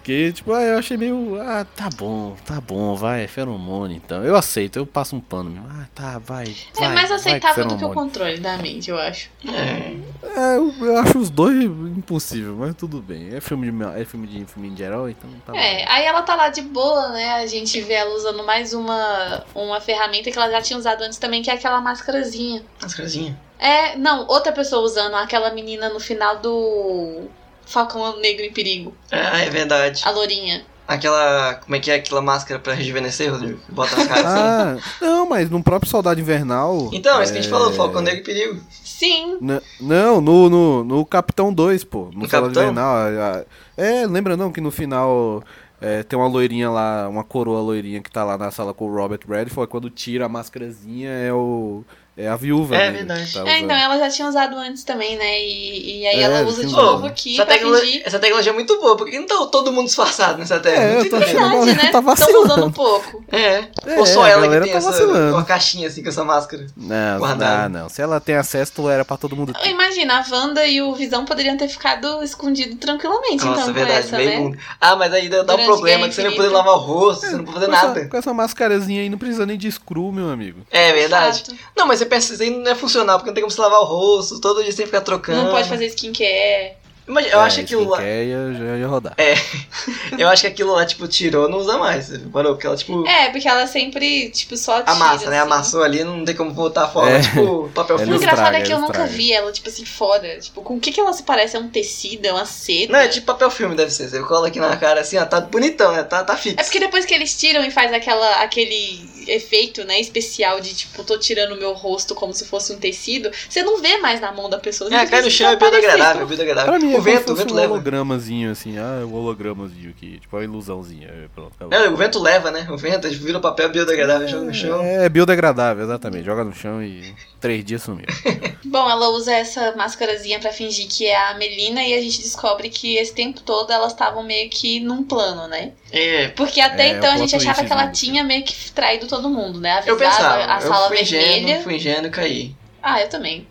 Speaker 2: Porque, tipo, ah, eu achei meio. Ah, tá bom, tá bom, vai, feromônio então. Eu aceito, eu passo um pano mesmo. Ah, tá, vai.
Speaker 4: É
Speaker 2: vai,
Speaker 4: mais
Speaker 2: vai,
Speaker 4: aceitável do que o controle da mente, eu acho.
Speaker 2: É, eu, eu acho os dois impossível, mas tudo bem. É filme de, é filme de, filme de herói, então tá
Speaker 4: É, aí ela tá lá de boa, né? A gente vê ela usando mais uma, uma ferramenta que ela já tinha usado antes também, que é aquela máscarazinha.
Speaker 1: Máscarazinha.
Speaker 4: É, não, outra pessoa usando, aquela menina no final do Falcão Negro em Perigo,
Speaker 1: Ah, é verdade.
Speaker 4: a lourinha.
Speaker 1: Aquela. Como é que é aquela máscara pra rejuvenescer, Rodrigo? Bota na cara assim.
Speaker 2: Ah, não, mas no próprio Soldado Invernal.
Speaker 1: Então, é isso que a gente falou,
Speaker 2: é,
Speaker 1: Falcão Negro e Perigo.
Speaker 4: Sim,
Speaker 2: N- Não, no, no, no Capitão 2, pô. No,
Speaker 1: No
Speaker 2: Soldado
Speaker 1: Capitão?
Speaker 2: Invernal. a- a- É, lembra não que no final é, tem uma loirinha lá, uma coroa loirinha que tá lá na sala com o Robert Redford. Quando tira a máscarazinha é o. É a viúva.
Speaker 1: É
Speaker 2: dele
Speaker 1: verdade.
Speaker 2: tá
Speaker 4: é, então ela já tinha usado antes também, né? E, e aí
Speaker 2: É,
Speaker 4: ela usa de novo
Speaker 2: usado.
Speaker 4: aqui
Speaker 1: essa,
Speaker 4: pra
Speaker 1: tecno-
Speaker 4: fingir.
Speaker 1: essa tecnologia é muito boa, porque não tá todo mundo disfarçado nessa tela.
Speaker 2: É,
Speaker 1: Não
Speaker 2: eu tô
Speaker 4: Verdade, né?
Speaker 2: tá
Speaker 4: Estão
Speaker 2: vacilando.
Speaker 4: usando pouco.
Speaker 1: É.
Speaker 2: É,
Speaker 1: Ou só ela que tem
Speaker 2: tá
Speaker 1: essa,
Speaker 2: vacilando.
Speaker 1: uma caixinha assim com essa máscara.
Speaker 2: Não,
Speaker 1: Guardado.
Speaker 2: não, não. Se ela tem acesso, tu era pra todo mundo ter.
Speaker 4: Imagina, a Wanda e o Visão poderiam ter ficado escondidos tranquilamente,
Speaker 1: Nossa,
Speaker 4: então,
Speaker 1: verdade,
Speaker 4: com essa,
Speaker 1: bem
Speaker 4: né?
Speaker 1: mundo. Ah, mas aí dá, dá um problema que você não
Speaker 4: Infinita.
Speaker 1: lavar o rosto, você não pode fazer nada.
Speaker 2: com essa mascarazinha aí, não precisa nem de screw, meu amigo.
Speaker 1: É verdade. Não, mas você aí não é funcional, porque não tem como você lavar o rosto, todo dia você tem que ficar trocando.
Speaker 4: Não pode fazer skincare.
Speaker 1: Mas eu
Speaker 2: É,
Speaker 1: acho que aquilo lá.
Speaker 2: ia, já ia rodar.
Speaker 1: Eu acho que aquilo lá, tipo, tirou, não usa mais. Parou, porque ela, tipo.
Speaker 4: É, porque ela sempre, tipo, só tira,
Speaker 1: amassa, né?
Speaker 4: assim.
Speaker 1: Amassou ali, não tem como voltar a forma.
Speaker 2: É.
Speaker 1: Tipo, papel
Speaker 2: Ela
Speaker 4: O
Speaker 1: filme.
Speaker 4: engraçado
Speaker 2: estraga,
Speaker 4: é que eu nunca vi ela, tipo assim, fora. Tipo, com o que, que ela se parece? É um tecido, é uma seda?
Speaker 1: Não, é tipo papel filme, deve ser. Você cola aqui na cara assim, ó, tá bonitão, né? Tá, tá fixo.
Speaker 4: É porque depois que eles tiram e faz aquela, aquele efeito, né, especial de, tipo, tô tirando o meu rosto como se fosse um tecido, você não vê mais na mão da pessoa.
Speaker 1: É, cai no chão, é biodegradável, é biodegradável.
Speaker 2: Pra mim, é
Speaker 1: o vento, o vento
Speaker 2: um
Speaker 1: leva.
Speaker 2: hologramazinho, assim. Ah, o hologramazinho aqui. Tipo, ilusãozinha. é, Pronto, acabou.
Speaker 1: É, o vento leva, né? O vento vira o papel biodegradável, joga no chão.
Speaker 2: É biodegradável, exatamente. Joga no chão e três dias sumiu.
Speaker 4: Bom, ela usa essa máscarazinha pra fingir que é a Melina e a gente descobre que esse tempo todo elas estavam meio que num plano, né?
Speaker 1: É.
Speaker 4: Porque até
Speaker 2: É,
Speaker 4: então a gente achava que ela tinha meio que traído todo mundo, né?
Speaker 1: Eu
Speaker 4: Avisado
Speaker 1: pensava,
Speaker 4: a
Speaker 1: eu
Speaker 4: sala
Speaker 1: fui
Speaker 4: vermelha.
Speaker 1: ingênuo, fui ingênuo e caí.
Speaker 4: Ah, eu também.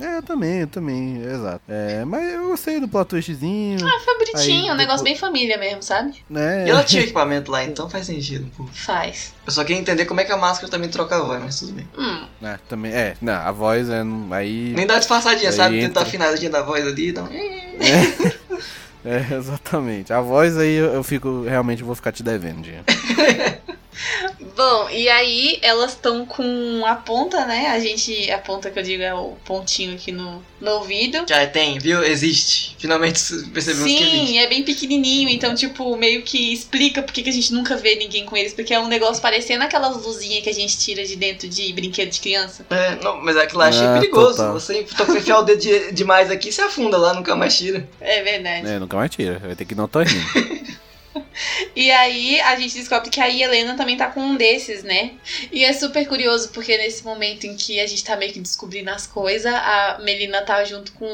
Speaker 2: É, eu também, eu também, exato. É, mas eu gostei do plot twistzinho.
Speaker 4: Ah, foi bonitinho,
Speaker 2: Aí,
Speaker 4: um negócio
Speaker 2: depois-
Speaker 4: bem família mesmo, sabe?
Speaker 2: né?
Speaker 1: E ela tinha equipamento lá, então faz sentido. pô.
Speaker 4: Faz.
Speaker 1: Eu só queria entender como é que a máscara também troca a voz, mas tudo bem.
Speaker 4: Hum.
Speaker 2: É, também, é, não, a voz é. Aí.
Speaker 1: Nem dá disfarçadinha,
Speaker 2: Aí
Speaker 1: sabe?
Speaker 2: entra-
Speaker 1: Tentar afinadinha da voz ali, então.
Speaker 2: É, exatamente. A voz aí eu, fico. Realmente eu vou ficar te devendo.
Speaker 4: Bom, e aí elas estão com a ponta, né? A gente. A ponta que eu digo é o pontinho aqui no, no ouvido.
Speaker 1: Já tem, viu? Existe. Finalmente percebemos que existe.
Speaker 4: Sim, é bem pequenininho, então, tipo, meio que explica por que a gente nunca vê ninguém com eles, porque é um negócio parecendo aquelas luzinhas que a gente tira de dentro de brinquedo de criança.
Speaker 1: É, não, mas aquilo lá achei
Speaker 2: Ah,
Speaker 1: perigoso.
Speaker 2: total.
Speaker 1: Você toca enfiar o dedo de- demais aqui, você afunda lá, nunca mais tira.
Speaker 4: É verdade.
Speaker 2: É, nunca mais tira. Vai ter que ir no torrinho.
Speaker 4: E aí a gente descobre que a Helena também tá com um desses, né? E é super curioso, porque nesse momento em que a gente tá meio que descobrindo as coisas, a Melina tá junto com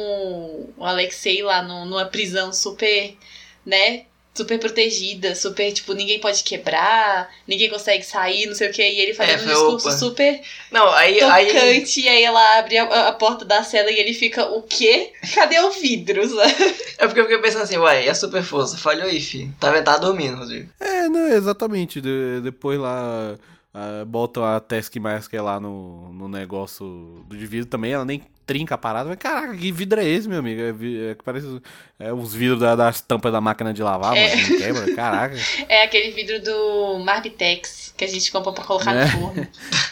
Speaker 4: o Alexei lá no- numa prisão super, né? Super protegida, super, tipo, ninguém pode quebrar, ninguém consegue sair, não sei o que. E ele fazendo
Speaker 1: É,
Speaker 4: um discurso
Speaker 1: opa.
Speaker 4: super
Speaker 1: Não, aí. aí
Speaker 4: tocante, e aí ela abre a, a porta da cela e ele fica, o quê? Cadê o vidro?
Speaker 1: é porque eu fiquei pensando assim, uai, e a super força? Falhou aí, fi. Tá vendo? Tá dormindo, Rodrigo.
Speaker 2: É, não, exatamente. De- depois lá. ah, botam a Taskmaster lá no, no negócio do vidro também, ela nem trinca a parada. Mas, caraca, que vidro é esse, meu amigo? É, é que parece é, os vidros da- das tampas da máquina de lavar,
Speaker 4: É.
Speaker 2: mas não quebra. Caraca.
Speaker 4: É aquele vidro do Marbitex que a gente compra pra colocar
Speaker 2: É.
Speaker 4: no forno.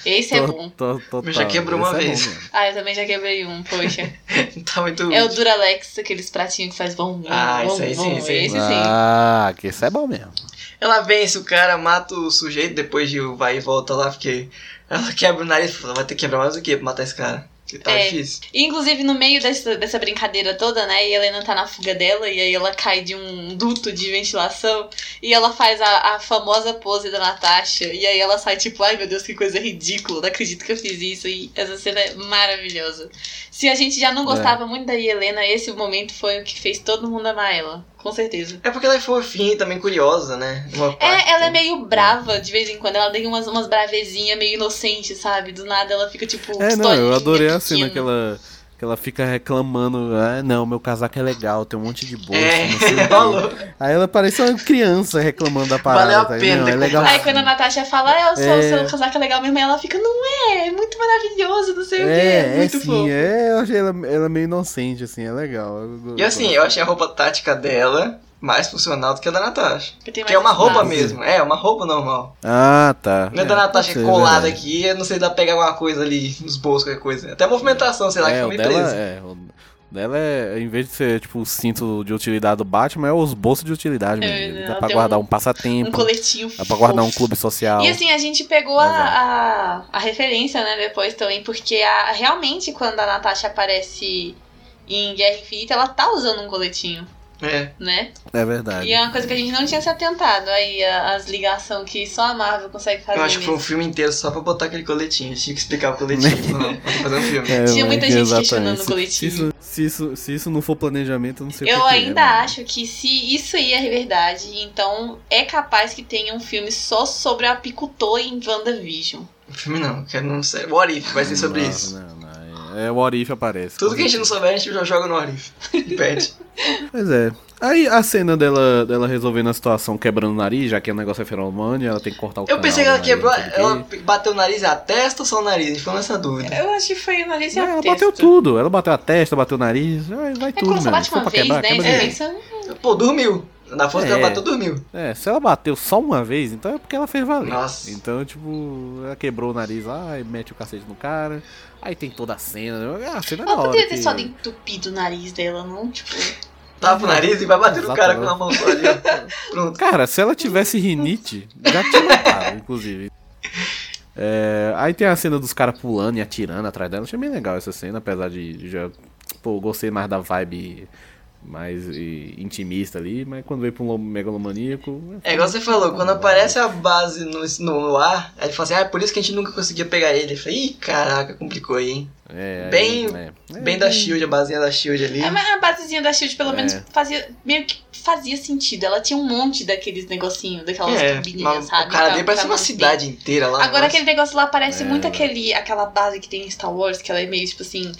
Speaker 4: Esse é
Speaker 2: Tô-
Speaker 4: bom.
Speaker 2: tô- total.
Speaker 1: Já quebrou uma
Speaker 2: é bom
Speaker 1: vez.
Speaker 2: mesmo.
Speaker 4: Ah, eu também já quebrei um, poxa.
Speaker 1: tá muito.
Speaker 4: É o Duralex, aqueles pratinhos que faz bom.
Speaker 1: Ah,
Speaker 4: bom,
Speaker 1: isso aí sim,
Speaker 4: bom. Esse sim.
Speaker 2: Ah, que isso é bom mesmo.
Speaker 1: Ela vence o cara, mata o sujeito, depois de vai e volta lá, porque ela quebra o nariz, fala, vai ter que quebrar mais o que pra matar esse cara? Que tá
Speaker 4: É.
Speaker 1: difícil.
Speaker 4: E, inclusive, no meio dessa, dessa brincadeira toda, né? E a Helena tá na fuga dela, e aí ela cai de um duto de ventilação, e ela faz a, a famosa pose da Natasha, e aí ela sai tipo, ai meu Deus, que coisa ridícula, não acredito que eu fiz isso, e essa cena é maravilhosa. Se a gente já não gostava muito da Helena, esse momento foi o que fez todo mundo amar ela, com certeza.
Speaker 1: É porque ela é fofinha e também curiosa, né? Uma parte.
Speaker 4: É, ela é meio brava de vez em quando. Ela tem umas, umas bravezinhas meio inocentes, sabe? Do nada ela fica tipo.
Speaker 2: É, não, eu adorei a cena que ela, que ela fica reclamando. Ah, não, meu casaco é legal, tem um monte de bolsa,
Speaker 1: É,
Speaker 2: não sei o quê."
Speaker 1: falou.
Speaker 2: Aí ela parece uma criança reclamando da parada.
Speaker 1: Valeu a
Speaker 2: tá
Speaker 1: pena?
Speaker 2: Não, é legal.
Speaker 4: Aí quando a Natasha fala, é, o seu,
Speaker 2: É.
Speaker 4: seu casaco é legal mesmo, aí ela fica, não é, é muito maravilhoso, não sei o quê.
Speaker 2: É,
Speaker 4: É
Speaker 2: é
Speaker 4: muito
Speaker 2: sim,
Speaker 4: fofo.
Speaker 2: é, eu achei ela, ela meio inocente, assim, é legal. Eu-
Speaker 1: E assim, eu achei a roupa tática dela mais funcional do que a da Natasha.
Speaker 4: Porque tem
Speaker 1: Que é uma roupa
Speaker 4: espaço.
Speaker 1: mesmo. É, uma roupa normal.
Speaker 2: Ah, tá.
Speaker 1: Não é da Natasha colada
Speaker 2: verdade.
Speaker 1: aqui, eu não sei, dá pra pegar alguma coisa ali nos bolsos, qualquer coisa. Até a movimentação, sei lá, que
Speaker 2: É,
Speaker 1: foi
Speaker 2: dela,
Speaker 1: presa.
Speaker 2: é, o dela é, em vez de ser tipo o cinto de utilidade do Batman, é os bolsos de utilidade
Speaker 4: É,
Speaker 2: mesmo. Dá pra guardar
Speaker 4: um-
Speaker 2: um passatempo,
Speaker 4: Um coletinho
Speaker 2: dá pra guardar um clube social.
Speaker 4: E assim, a gente pegou a,
Speaker 2: é.
Speaker 4: a, a referência, né, depois também, porque a, realmente quando a Natasha aparece em Guerra Infinita, ela tá usando um coletinho,
Speaker 1: É.
Speaker 4: né?
Speaker 2: É verdade.
Speaker 4: E é uma coisa que a gente não tinha se atentado aí, as ligações que só a Marvel consegue fazer.
Speaker 1: Eu acho que foi um
Speaker 4: mesmo.
Speaker 1: filme inteiro só pra botar aquele coletinho. Tinha que explicar o coletinho. não, pra fazer um filme.
Speaker 2: É,
Speaker 4: Tinha muita gente
Speaker 2: exatamente.
Speaker 4: questionando o coletinho.
Speaker 2: Se isso, se, isso, se isso não for planejamento, eu não sei o que
Speaker 4: Eu
Speaker 2: que é,
Speaker 4: ainda
Speaker 2: né?
Speaker 4: acho que se isso aí é verdade, então é capaz que tenha um filme só sobre a apicultor em WandaVision.
Speaker 1: Filme não, quero não sei. O Arif vai ser sobre
Speaker 2: Nossa,
Speaker 1: isso.
Speaker 2: Não, não, é, o Orif aparece.
Speaker 1: Tudo que a gente não souber, a gente já joga no Arif. E pede.
Speaker 2: Pois é. Aí a cena dela, dela resolvendo a situação quebrando o nariz, já que o negócio é feromônio, ela tem que cortar o
Speaker 1: Eu pensei que ela quebrou. Ela bateu o nariz e a testa ou só o nariz? A gente ficou nessa dúvida.
Speaker 4: Eu acho que foi o nariz e
Speaker 2: Não,
Speaker 4: a
Speaker 2: ela
Speaker 4: testa.
Speaker 2: bateu tudo. Ela bateu a testa, bateu o nariz. Vai, vai
Speaker 4: É
Speaker 2: tudo,
Speaker 4: quando você bate uma vez,
Speaker 2: quebrar,
Speaker 4: né?
Speaker 2: quebra
Speaker 4: Você
Speaker 2: de
Speaker 4: pensa,
Speaker 1: Pô, dormiu. Na força que ela
Speaker 2: É.
Speaker 1: bateu, dormiu.
Speaker 2: É, se ela bateu só uma vez, então é porque ela fez valer.
Speaker 1: Nossa.
Speaker 2: Então, tipo, ela quebrou o nariz lá e mete o cacete no cara. Aí tem toda a cena. Ah, a cena é da
Speaker 4: ela
Speaker 2: hora.
Speaker 4: poderia ter
Speaker 2: que-
Speaker 4: só entupido o nariz dela, não? Tipo.
Speaker 1: Tapa o nariz e vai bater no cara com a mão só ali. Pronto.
Speaker 2: Cara, se ela tivesse rinite, já tinha matado, inclusive. É, aí tem a cena dos caras pulando e atirando atrás dela. Achei bem legal essa cena, apesar de já. Pô, gostei mais da vibe mais e, intimista ali, mas quando veio pra um lo- megalomaníaco.
Speaker 1: É igual você falou, quando aparece a base no, no, no ar, aí ele fala assim, ah, é por isso que a gente nunca conseguia pegar ele. Eu falei, ih, caraca, complicou aí, hein?
Speaker 2: É,
Speaker 1: Bem-
Speaker 2: é, é,
Speaker 1: Bem da Shield, a basezinha da Shield ali.
Speaker 4: É, mas a basezinha da Shield pelo
Speaker 2: É.
Speaker 4: menos fazia. meio que fazia sentido. Ela tinha um monte daqueles negocinhos, daquelas
Speaker 1: É,
Speaker 4: sabe?
Speaker 1: o cara dele parece uma cidade inteira lá.
Speaker 4: Agora
Speaker 1: nossa.
Speaker 4: aquele negócio lá parece
Speaker 2: É,
Speaker 4: muito aquele, aquela base que tem em Star Wars, que ela é meio tipo assim,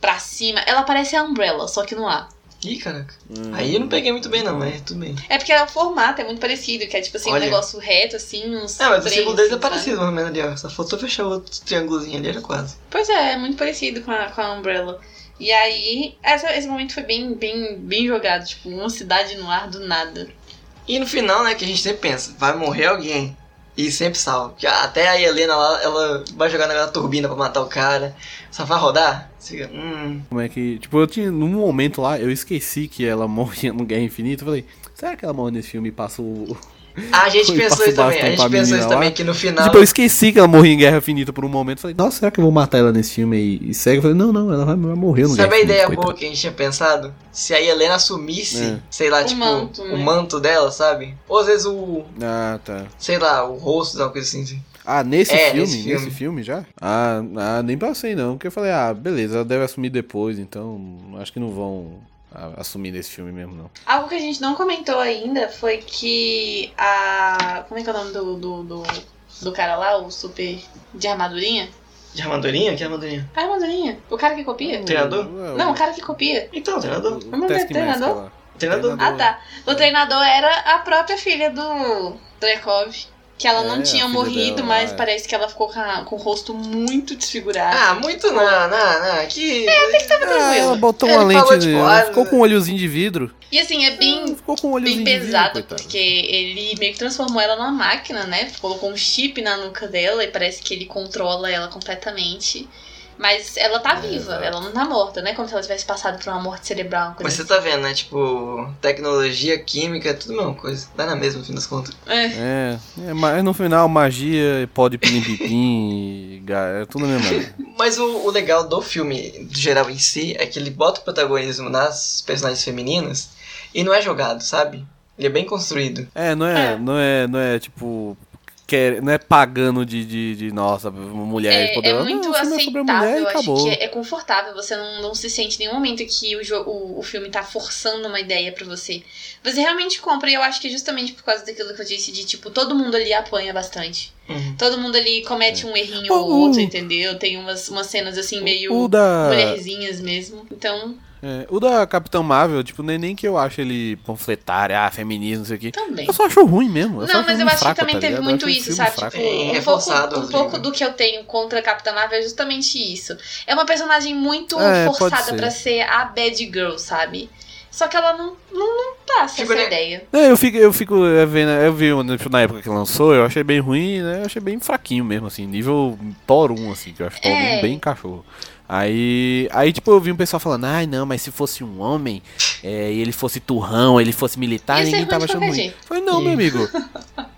Speaker 4: pra cima. Ela parece a Umbrella, só que no ar.
Speaker 1: Ih, caraca.
Speaker 2: Hum.
Speaker 1: Aí eu não peguei muito bem não, mas tudo bem.
Speaker 4: É porque o formato é muito parecido, que é tipo assim,
Speaker 1: Olha.
Speaker 4: um negócio reto, assim, uns.
Speaker 1: É, mas o símbolo deles é
Speaker 4: assim,
Speaker 1: parecido, mais ou menos ali, ó. Só faltou fechar o outro triângulozinho ali, era quase.
Speaker 4: Pois é, é muito parecido com a, com a Umbrella. E aí, essa- esse momento foi bem, bem, bem jogado, tipo, uma cidade no ar do nada.
Speaker 1: E no final, né, que a gente sempre pensa, vai morrer alguém. E sempre salva. Porque até a Helena lá, ela vai jogar naquela turbina pra matar o cara. Só vai rodar. Fica, hum.
Speaker 2: Como é que. Tipo, eu tinha. Num momento lá, eu esqueci que ela morria no Guerra Infinita. Eu falei, será que ela morre nesse filme e passa o.
Speaker 1: A gente
Speaker 2: Foi,
Speaker 1: pensou isso também. A gente pensou isso
Speaker 2: lá.
Speaker 1: também, que no final.
Speaker 2: Tipo, eu esqueci que ela morria em Guerra Infinita por um momento. Falei, nossa, será que eu vou matar ela nesse filme e, e segue? Eu falei, não, não, ela vai, vai morrer no
Speaker 1: Sabe a
Speaker 2: Guerra
Speaker 1: ideia
Speaker 2: Infinita,
Speaker 1: boa que a gente tinha pensado? Se a Helena assumisse,
Speaker 2: É.
Speaker 1: sei lá,
Speaker 4: O
Speaker 1: tipo,
Speaker 4: manto, né?
Speaker 1: o manto dela, sabe? Ou às vezes o.
Speaker 2: Ah, tá.
Speaker 1: Sei lá, o rosto, alguma coisa assim. assim.
Speaker 2: Ah, nesse
Speaker 1: É,
Speaker 2: filme?
Speaker 1: nesse
Speaker 2: Nesse
Speaker 1: filme.
Speaker 2: filme, já? Ah, ah, nem passei não. Porque eu falei, ah, beleza, ela deve assumir depois, então acho que não vão ah, assumir nesse filme mesmo, não.
Speaker 4: Algo que a gente não comentou ainda foi que a. Como é que é o nome do, do, do, do cara lá, o super de armadurinha?
Speaker 1: De armadurinha? Que armadurinha?
Speaker 4: A armadurinha. O cara que copia?
Speaker 1: Treinador?
Speaker 2: Ué,
Speaker 4: Não, o cara que copia.
Speaker 1: Então, treinador.
Speaker 2: o
Speaker 4: Vamos ver,
Speaker 2: Taskmaster
Speaker 4: treinador?
Speaker 1: Treinador.
Speaker 4: Ah, tá. O treinador era a própria filha do Drekov. Que ela
Speaker 2: É,
Speaker 4: não tinha morrido,
Speaker 2: dela,
Speaker 4: mas
Speaker 2: é.
Speaker 4: parece que ela ficou com, a- com o rosto muito desfigurado.
Speaker 1: Ah, muito não, não, não. Que.
Speaker 2: Ah, ela botou
Speaker 1: Ele
Speaker 2: uma lente,
Speaker 1: falou,
Speaker 2: de-
Speaker 1: tipo,
Speaker 2: ela
Speaker 1: ah,
Speaker 2: ficou com um olhozinho de vidro.
Speaker 4: E assim, é bem,
Speaker 2: Ficou com um olhozinho
Speaker 4: bem
Speaker 2: vidro,
Speaker 4: pesado,
Speaker 2: coitada.
Speaker 4: porque ele meio que transformou ela numa máquina, né? Colocou um chip na nuca dela e parece que ele controla ela completamente. Mas ela tá viva, ela não tá morta, né? Como se ela tivesse passado por uma morte cerebral. uma coisa
Speaker 1: Mas você tá vendo, né? Tipo, tecnologia, química, é tudo a mesma coisa. Dá na mesma, no fim das contas.
Speaker 4: assim. É.
Speaker 2: É, é, mas no final, magia, pó de pilim-pim, é tudo a mesma. coisa.
Speaker 1: Mas o, o legal do filme, do geral em si, é que ele bota o protagonismo nas personagens femininas e não é jogado, sabe? Ele é bem construído.
Speaker 2: É, não é,
Speaker 4: É.
Speaker 2: não é, não é tipo. Quer, não é pagando de, de, de nossa, mulher
Speaker 4: É, é
Speaker 2: poderosa.
Speaker 4: muito
Speaker 2: não, é a mulher
Speaker 4: aceitável, eu acho
Speaker 2: acabou.
Speaker 4: que é, é confortável, você não, não se sente em nenhum momento que o, o, o filme tá forçando uma ideia pra você. Você realmente compra, e eu acho que é justamente por causa daquilo que eu disse, de tipo, todo mundo ali apanha bastante.
Speaker 1: Uhum.
Speaker 4: Todo mundo ali comete um errinho
Speaker 2: O-
Speaker 4: ou outro, entendeu? Tem umas, umas cenas assim, meio
Speaker 2: da.
Speaker 4: mulherzinhas mesmo. Então,
Speaker 2: é, o da Capitão Marvel, tipo, nem, nem que eu acho ele panfletário, ah, feminismo, não sei o quê.
Speaker 4: também.
Speaker 2: Eu só acho ruim mesmo. Eu
Speaker 4: Não, mas eu acho
Speaker 2: fraco,
Speaker 4: que também
Speaker 2: tá
Speaker 4: teve
Speaker 2: ligado?
Speaker 4: Muito
Speaker 2: um
Speaker 4: isso, sabe?
Speaker 2: fraco.
Speaker 4: Tipo,
Speaker 1: É,
Speaker 4: um, pouco, um pouco do que eu tenho contra a Capitã Marvel é justamente isso. É uma personagem muito
Speaker 2: É,
Speaker 4: forçada
Speaker 2: ser.
Speaker 4: pra ser a bad girl, sabe? Só que ela não, não, não passa
Speaker 1: Fico
Speaker 4: essa
Speaker 1: ne-
Speaker 4: ideia.
Speaker 2: É, eu fico, eu fico é, vendo, eu vi um, tipo, na época que lançou, eu achei bem ruim, né? Eu achei bem fraquinho mesmo, assim, nível Thor 1, assim, que eu acho Thor 1
Speaker 4: É.
Speaker 2: bem cachorro. Aí, aí, tipo, eu vi um pessoal falando, ai não, mas se fosse um homem, é, e ele fosse turrão, ele fosse militar, ninguém tava achando ruim. Eu Falei, não,
Speaker 1: Ih.
Speaker 2: meu amigo.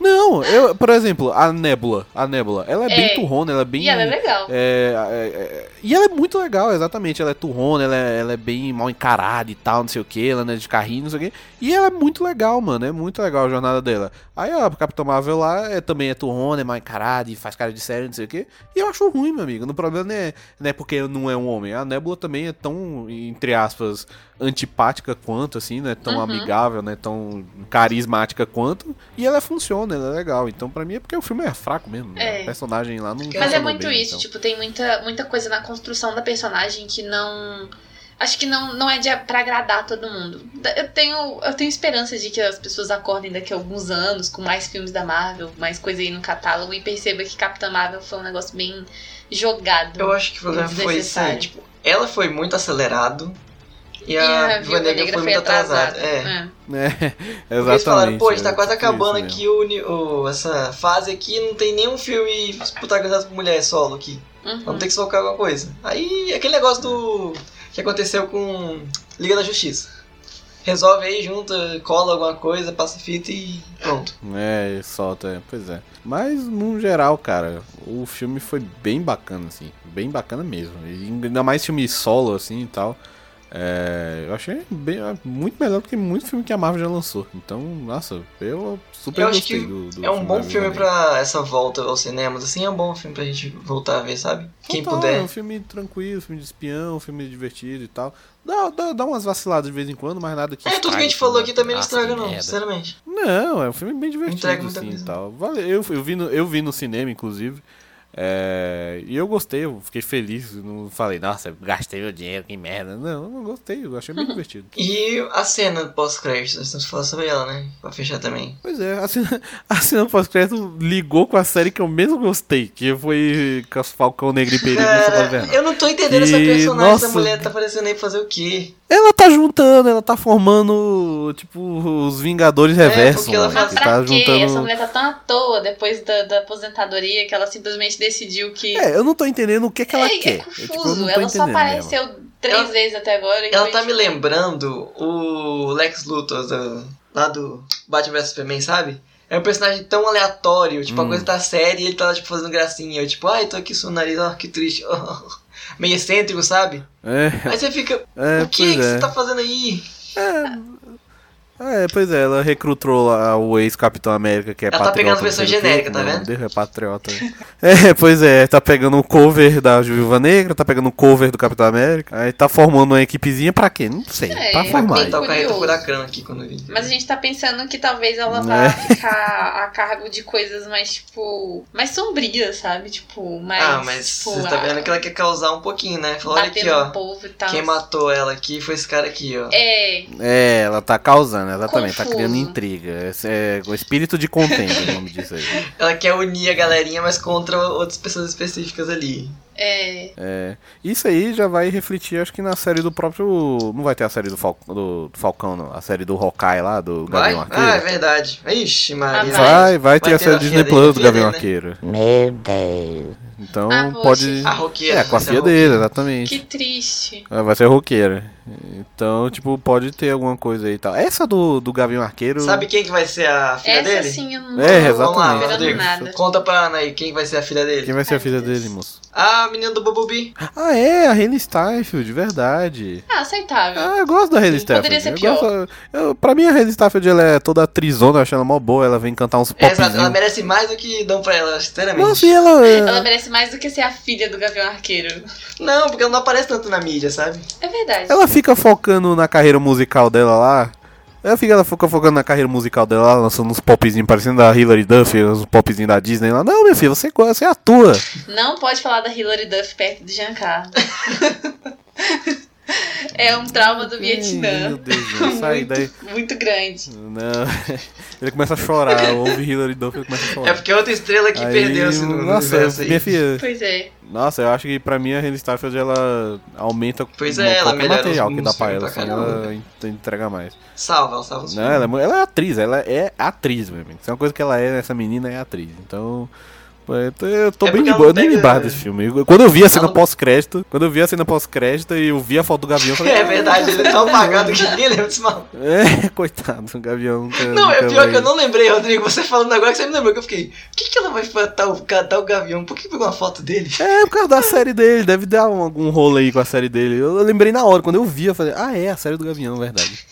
Speaker 2: Não, eu, por exemplo, a Nebula, a Nebula, ela é, bem
Speaker 4: É.
Speaker 2: turrona, ela é bem...
Speaker 4: E ela é legal.
Speaker 2: É, é, é, e ela é muito legal, exatamente. Ela é turrona, ela é, ela é bem mal encarada e tal, não sei o que. Ela é de carrinho, não sei o que. E ela é muito legal, mano. É muito legal a jornada dela. Aí a Capitão Marvel lá é, também é turrona, é mal encarada e faz cara de sério, não sei o que. E eu acho ruim, meu amigo. No problema não é, não é porque não é um homem. A Nebula também é tão, entre aspas, antipática quanto, assim, né? Tão
Speaker 4: Uhum.
Speaker 2: amigável, né? Tão carismática quanto. E ela funciona, ela é legal. Então, pra mim, é porque o filme é fraco mesmo.
Speaker 4: É.
Speaker 2: O personagem lá não
Speaker 4: Mas é muito
Speaker 2: bem,
Speaker 4: isso,
Speaker 2: então.
Speaker 4: tipo, tem muita, muita coisa na construção da personagem que não. Acho que não, não é de, pra agradar todo mundo. Eu tenho, eu tenho esperança de que as pessoas acordem daqui a alguns anos com mais filmes da Marvel, mais coisa aí no catálogo e perceba que Capitã Marvel foi um negócio bem jogado.
Speaker 1: Eu acho que o problema foi assim,
Speaker 4: Desnecessário.
Speaker 1: tipo, ela foi muito acelerado e
Speaker 4: E
Speaker 1: a, Viúva Negra foi muito atrasada. É.
Speaker 4: É.
Speaker 2: É, exatamente.
Speaker 1: eles falaram, pô, a gente tá
Speaker 2: é
Speaker 1: quase
Speaker 2: tipo
Speaker 1: acabando
Speaker 2: isso
Speaker 1: aqui o, o- essa fase aqui, não tem nenhum filme protagonizado por mulher solo aqui.
Speaker 4: Uhum.
Speaker 1: Vamos ter que focar em alguma coisa. Aí, aquele negócio do. que aconteceu com Liga da Justiça. Resolve aí, junta, cola alguma coisa, passa fita e pronto.
Speaker 2: É, solta, é, pois é. Mas, no geral, cara, o filme foi bem bacana, assim. Bem bacana mesmo. E ainda mais filme solo, assim e tal. É, eu achei bem, muito melhor do que muito filme que a Marvel já lançou. Então, nossa, eu super
Speaker 1: Eu acho
Speaker 2: gostei
Speaker 1: que
Speaker 2: do, do
Speaker 1: É um bom filme
Speaker 2: Viúva Negra.
Speaker 1: pra essa volta aos cinemas, assim, é um bom filme pra gente voltar a ver, sabe? Quem
Speaker 2: Total,
Speaker 1: puder.
Speaker 2: É um filme tranquilo, filme de espião, filme divertido e tal. Dá, dá, dá umas vaciladas de vez em quando, mas nada que.
Speaker 1: É, tudo que a gente falou
Speaker 2: né?
Speaker 1: aqui também não estraga, não,
Speaker 2: merda.
Speaker 1: sinceramente.
Speaker 2: Não, é um filme bem divertido,
Speaker 1: Entrega
Speaker 2: assim, e tal. Vale, eu, eu, vi no, eu vi no cinema, inclusive. É, e eu gostei, eu fiquei feliz. Não falei, nossa, gastei meu dinheiro, que merda. Não, eu não gostei, eu achei bem divertido.
Speaker 1: E a cena pós-crédito, nós temos que falar sobre ela, né? Pra fechar também.
Speaker 2: Pois é, a cena, a cena pós-crédito ligou com a série que eu mesmo gostei, que foi com os Falcão Negro e Perigo
Speaker 1: Cara,
Speaker 2: Invernal.
Speaker 1: eu não tô entendendo essa
Speaker 2: E,
Speaker 1: personagem
Speaker 2: nossa,
Speaker 1: da mulher tá aparecendo aí fazer o quê?
Speaker 2: Ela tá juntando, ela tá formando, tipo, os Vingadores Reversos.
Speaker 1: porque ela
Speaker 2: mano,
Speaker 1: faz-
Speaker 4: pra
Speaker 2: tá
Speaker 4: quê?
Speaker 2: juntando...
Speaker 4: Essa mulher tá tão à toa depois da, da aposentadoria que ela simplesmente decidiu que.
Speaker 2: É, eu não tô entendendo o que, que ela
Speaker 4: é,
Speaker 2: quer.
Speaker 4: é
Speaker 2: Eu, tipo, eu
Speaker 4: confuso.
Speaker 2: não tô
Speaker 4: ela só apareceu
Speaker 2: mesmo.
Speaker 4: três
Speaker 1: Ela-
Speaker 4: vezes até agora.
Speaker 1: Ela tá me
Speaker 4: tipo,
Speaker 1: lembrando o Lex Luthor do, lá do Batman vs Superman, sabe? É um personagem tão aleatório, tipo, a
Speaker 2: Hum.
Speaker 1: coisa tá séria e ele tá, tipo, fazendo gracinha. Eu, tipo, ai, tô aqui o nariz, ó, que triste. Meio excêntrico, sabe?
Speaker 2: É,
Speaker 1: Aí você fica,
Speaker 2: é,
Speaker 1: o que,
Speaker 2: pois
Speaker 1: que
Speaker 2: é.
Speaker 1: você tá fazendo aí?
Speaker 2: É, pois é, ela recrutou lá o ex-Capitão América, que é
Speaker 1: Ela tá
Speaker 2: patriota.
Speaker 1: pegando versão
Speaker 2: não sei o quê.
Speaker 1: genérica, tá vendo?
Speaker 2: É patriota. é, pois é, tá pegando o cover da Viúva Negra, tá pegando o cover do Capitão América, aí tá formando uma equipezinha pra quê? Não sei,
Speaker 4: É,
Speaker 2: pra
Speaker 4: é
Speaker 2: formar.
Speaker 1: Tá o furacão aqui quando vi.
Speaker 4: Mas a gente tá pensando que talvez ela
Speaker 2: É.
Speaker 4: vá ficar a cargo de coisas mais, tipo. mais sombrias, sabe? Tipo, mais.
Speaker 1: Ah, mas
Speaker 4: tipo,
Speaker 1: você tá
Speaker 4: a-
Speaker 1: vendo que ela quer causar um pouquinho, né? Falou, olha aqui, ó.
Speaker 4: povo e tal.
Speaker 1: Quem matou ela aqui foi esse cara aqui, ó.
Speaker 4: É,
Speaker 2: É, ela tá causando, exatamente, tá
Speaker 4: Confuso.
Speaker 2: criando intriga. Esse é o espírito de contenda, o nome disso aí.
Speaker 1: Ela quer unir a galerinha, mas contra outras pessoas específicas ali.
Speaker 4: é.
Speaker 2: É, isso aí já vai refletir, acho que na série do próprio. Não vai ter a série do, Fal... do... do Falcão, não. A série do Hawkeye lá, do
Speaker 1: Vai?
Speaker 2: Gavião
Speaker 1: Ah, é
Speaker 2: Arqueiro.
Speaker 1: verdade. Ixi, Maria.
Speaker 4: Ah,
Speaker 2: vai, vai ter
Speaker 1: Vai
Speaker 2: a
Speaker 1: ter
Speaker 2: série
Speaker 1: a
Speaker 2: Disney
Speaker 1: filha
Speaker 2: Plus do Gavião
Speaker 1: né?
Speaker 2: Arqueiro.
Speaker 3: Meu Deus.
Speaker 2: Então
Speaker 4: Ah,
Speaker 2: pode.
Speaker 1: A roqueira.
Speaker 2: É, com a filha dele, exatamente.
Speaker 4: Que triste.
Speaker 2: Ela vai ser roqueira. Então, tipo, pode ter alguma coisa aí e tal. Essa do, do Gavião Arqueiro.
Speaker 1: Sabe quem que vai ser a filha
Speaker 4: Essa
Speaker 1: dele?
Speaker 4: sim eu não
Speaker 2: É,
Speaker 4: tô
Speaker 1: Vamos lá,
Speaker 2: exatamente.
Speaker 1: Rodrigo.
Speaker 4: nada.
Speaker 1: Conta pra Ana aí quem vai ser a filha dele.
Speaker 2: Quem vai ser
Speaker 4: Ai,
Speaker 2: a filha
Speaker 4: Deus.
Speaker 2: dele, moço?
Speaker 1: A menina do Bumblebee.
Speaker 2: Ah, é, a Hayley Steinfeld, verdade.
Speaker 4: Ah, aceitável.
Speaker 2: Ah, eu gosto da Hayley
Speaker 4: Sim, poderia
Speaker 2: Steinfeld.
Speaker 4: ser
Speaker 2: Eu gosto, eu, pra mim, a Hayley Steinfeld ela é toda atrizona, eu acho ela mó boa. Ela vem cantar uns
Speaker 1: Exato, ela merece mais do que dão pra ela, sinceramente.
Speaker 2: E ela.
Speaker 4: Ela merece mais do que ser a filha do Gavião Arqueiro.
Speaker 1: Não, porque ela não aparece tanto na mídia, sabe?
Speaker 4: É verdade.
Speaker 2: Ela fica focando na carreira musical dela lá. Ela fica, ela fica focando na carreira musical dela lá, lançando uns popzinhos parecendo da Hilary Duff, uns popzinhos da Disney lá. Não, meu filho, você, você atua.
Speaker 4: Não pode falar da Hilary Duff perto do Giancarlo. é um trauma do
Speaker 2: Ai,
Speaker 4: Vietnã.
Speaker 2: Meu Deus, gente, sai
Speaker 4: muito,
Speaker 2: daí.
Speaker 4: muito grande.
Speaker 2: Não. Ele começa a chorar, ouve Hilary Duff e começa a chorar.
Speaker 1: É porque é outra estrela que
Speaker 2: Aí,
Speaker 1: perdeu-se no, no
Speaker 2: Nossa,
Speaker 1: universo aí.
Speaker 2: minha filha.
Speaker 4: Pois é.
Speaker 2: Nossa, eu acho que pra mim a Hayley Steinfeld ela aumenta
Speaker 1: Pois é, ela
Speaker 2: qualquer material que dá pra ela,
Speaker 1: pra
Speaker 2: assim, ela en- entrega mais.
Speaker 1: Salva, ela salva os
Speaker 2: Não, ela, é, ela é atriz, ela é atriz, meu amigo. Se é uma coisa que ela é, essa menina é atriz. Então, eu tô, eu tô
Speaker 1: É
Speaker 2: bem de boa, eu nem
Speaker 1: pega-
Speaker 2: lembrava desse filme. Eu- Quando eu vi a cena pós-crédito, quando eu vi a cena pós-crédito e eu vi a foto do Gavião, eu falei,
Speaker 1: É verdade, ele é tão apagado que ninguém lembra desse mal.
Speaker 2: É, coitado, o Gavião nunca,
Speaker 1: Não, é
Speaker 2: nunca
Speaker 1: pior
Speaker 2: vai-
Speaker 1: que eu não lembrei, Rodrigo. Você falando agora que você me lembrou que eu fiquei. Por que, que ela vai cantar o, cantar o Gavião? Por que pegou uma foto dele?
Speaker 2: É, por causa da série dele, deve dar um- algum rolo aí com a série dele. Eu, eu lembrei na hora, quando eu vi, eu falei, ah, é, a série do Gavião, verdade.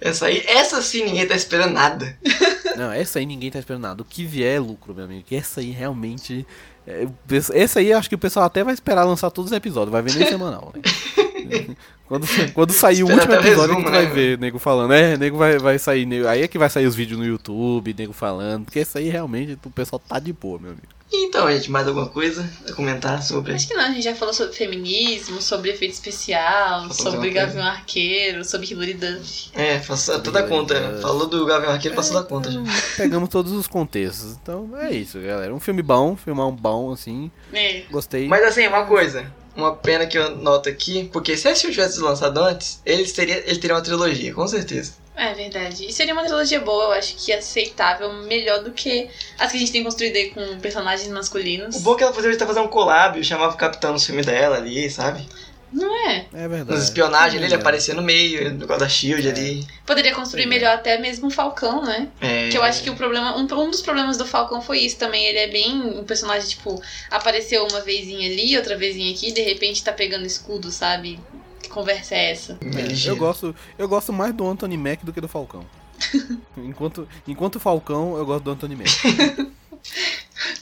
Speaker 1: Essa aí, essa sim ninguém tá esperando nada.
Speaker 2: Não, essa aí ninguém tá esperando nada. O que vier é lucro, meu amigo. Que essa aí realmente. é, essa aí acho que o pessoal até vai esperar lançar todos os episódios, vai ver nem semanal. né? quando, quando sair o último episódio
Speaker 1: resumo,
Speaker 2: que tu vai
Speaker 1: né?
Speaker 2: ver, nego falando. É, nego vai, vai sair. nego- aí é que vai sair os vídeos no YouTube, nego falando. Porque essa aí realmente o pessoal tá de boa, meu amigo.
Speaker 1: Então, gente, mais alguma coisa a comentar sobre?
Speaker 4: Acho que não, a gente já falou sobre feminismo, sobre efeito especial, sobre? Gavião Arqueiro, sobre Hilary Duff.
Speaker 1: É, passou toda a conta. Falou do Gavião Arqueiro, passou da conta já.
Speaker 2: Pegamos todos os contextos. Então é isso, galera. Um filme bom, filmar um bom, assim.
Speaker 4: É.
Speaker 2: Gostei.
Speaker 1: Mas assim, uma coisa. Uma pena que eu noto aqui, porque se esse filme tivesse lançado antes, ele teria, ele teria uma trilogia, com certeza.
Speaker 4: É verdade. E seria uma trilogia boa, eu acho que aceitável, melhor do que as que a gente tem construído aí com personagens masculinos.
Speaker 1: O bom é que ela poderia estar fazendo um collab, chamava o capitão no filme dela ali, sabe?
Speaker 4: Não é?
Speaker 2: É verdade.
Speaker 1: Nas espionagens ele
Speaker 2: É.
Speaker 1: aparecia no meio, no negócio da Shield ali.
Speaker 4: Poderia construir
Speaker 2: Sim.
Speaker 4: melhor até mesmo o Falcão, né?
Speaker 1: É...
Speaker 4: Que eu acho que o problema. Um, um dos problemas do Falcão foi isso também. Ele é bem. Um personagem, tipo, apareceu uma vezinha ali, outra vezinha aqui, de repente tá pegando escudo, sabe? Que conversa é essa?
Speaker 2: É,
Speaker 1: ligeiro.
Speaker 2: eu gosto, eu gosto mais do Anthony Mack do que do Falcão. enquanto, enquanto Falcão, eu gosto do Anthony Mack.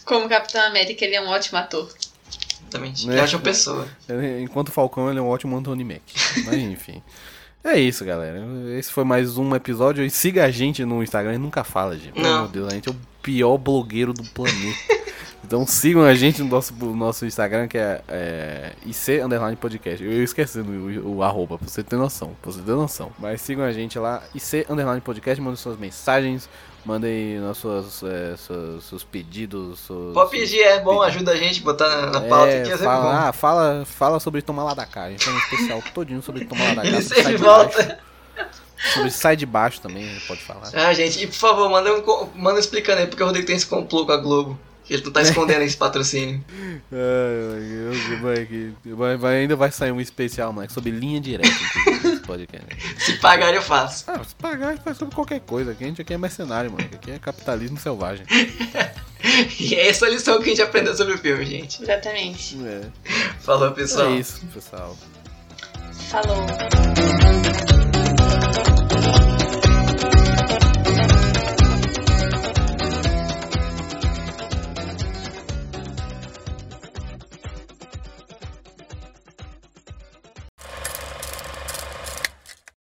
Speaker 4: Como Capitão América, ele é um ótimo ator.
Speaker 1: Exatamente.
Speaker 2: É.
Speaker 1: Acho uma pessoa.
Speaker 2: Ele- Enquanto Falcão, ele é um ótimo Anthony Mack. Mas enfim. É isso, galera. Esse foi mais um episódio. E siga a gente no Instagram. A gente nunca fala, gente. Pelo
Speaker 1: Não.
Speaker 2: amor de Deus, a gente é o pior blogueiro do planeta. Então sigam a gente no nosso, no nosso Instagram, que é, é IC Underline Podcast. Eu ia esquecendo o, o arroba, pra você ter noção. Pra você ter noção. Mas sigam a gente lá, IC Underline Podcast. Mandem suas mensagens. Mandem nas suas, é, suas- seus pedidos. Suas,
Speaker 1: Pode pedir, é bom, ajuda a gente botar na, na pauta aqui, é sempre bom.
Speaker 2: fala, ah, fala, fala sobre tomar lá da cá. A gente faz um especial todinho sobre tomar lá da cá.
Speaker 1: Ele
Speaker 2: sobre sai
Speaker 1: sempre
Speaker 2: de baixo.
Speaker 1: volta.
Speaker 2: Sobre sai de baixo também, pode falar.
Speaker 1: Ah, gente, e por favor, manda, um, manda explicando aí porque o Rodrigo tem esse complô com a Globo. Que ele não tá escondendo esse patrocínio.
Speaker 2: Ai, ai, vai, que- vai- vai- ainda vai sair um especial, moleque, sobre linha direta, podcast.
Speaker 1: Se pagar, eu faço.
Speaker 2: Ah, se pagar, faz sobre qualquer coisa. Aqui a gente aqui é mercenário, mano. Aqui é capitalismo selvagem.
Speaker 1: E é essa lição que a gente aprendeu sobre o filme, gente.
Speaker 4: Exatamente.
Speaker 2: É,
Speaker 1: Falou, pessoal.
Speaker 2: é isso, pessoal.
Speaker 4: Falou.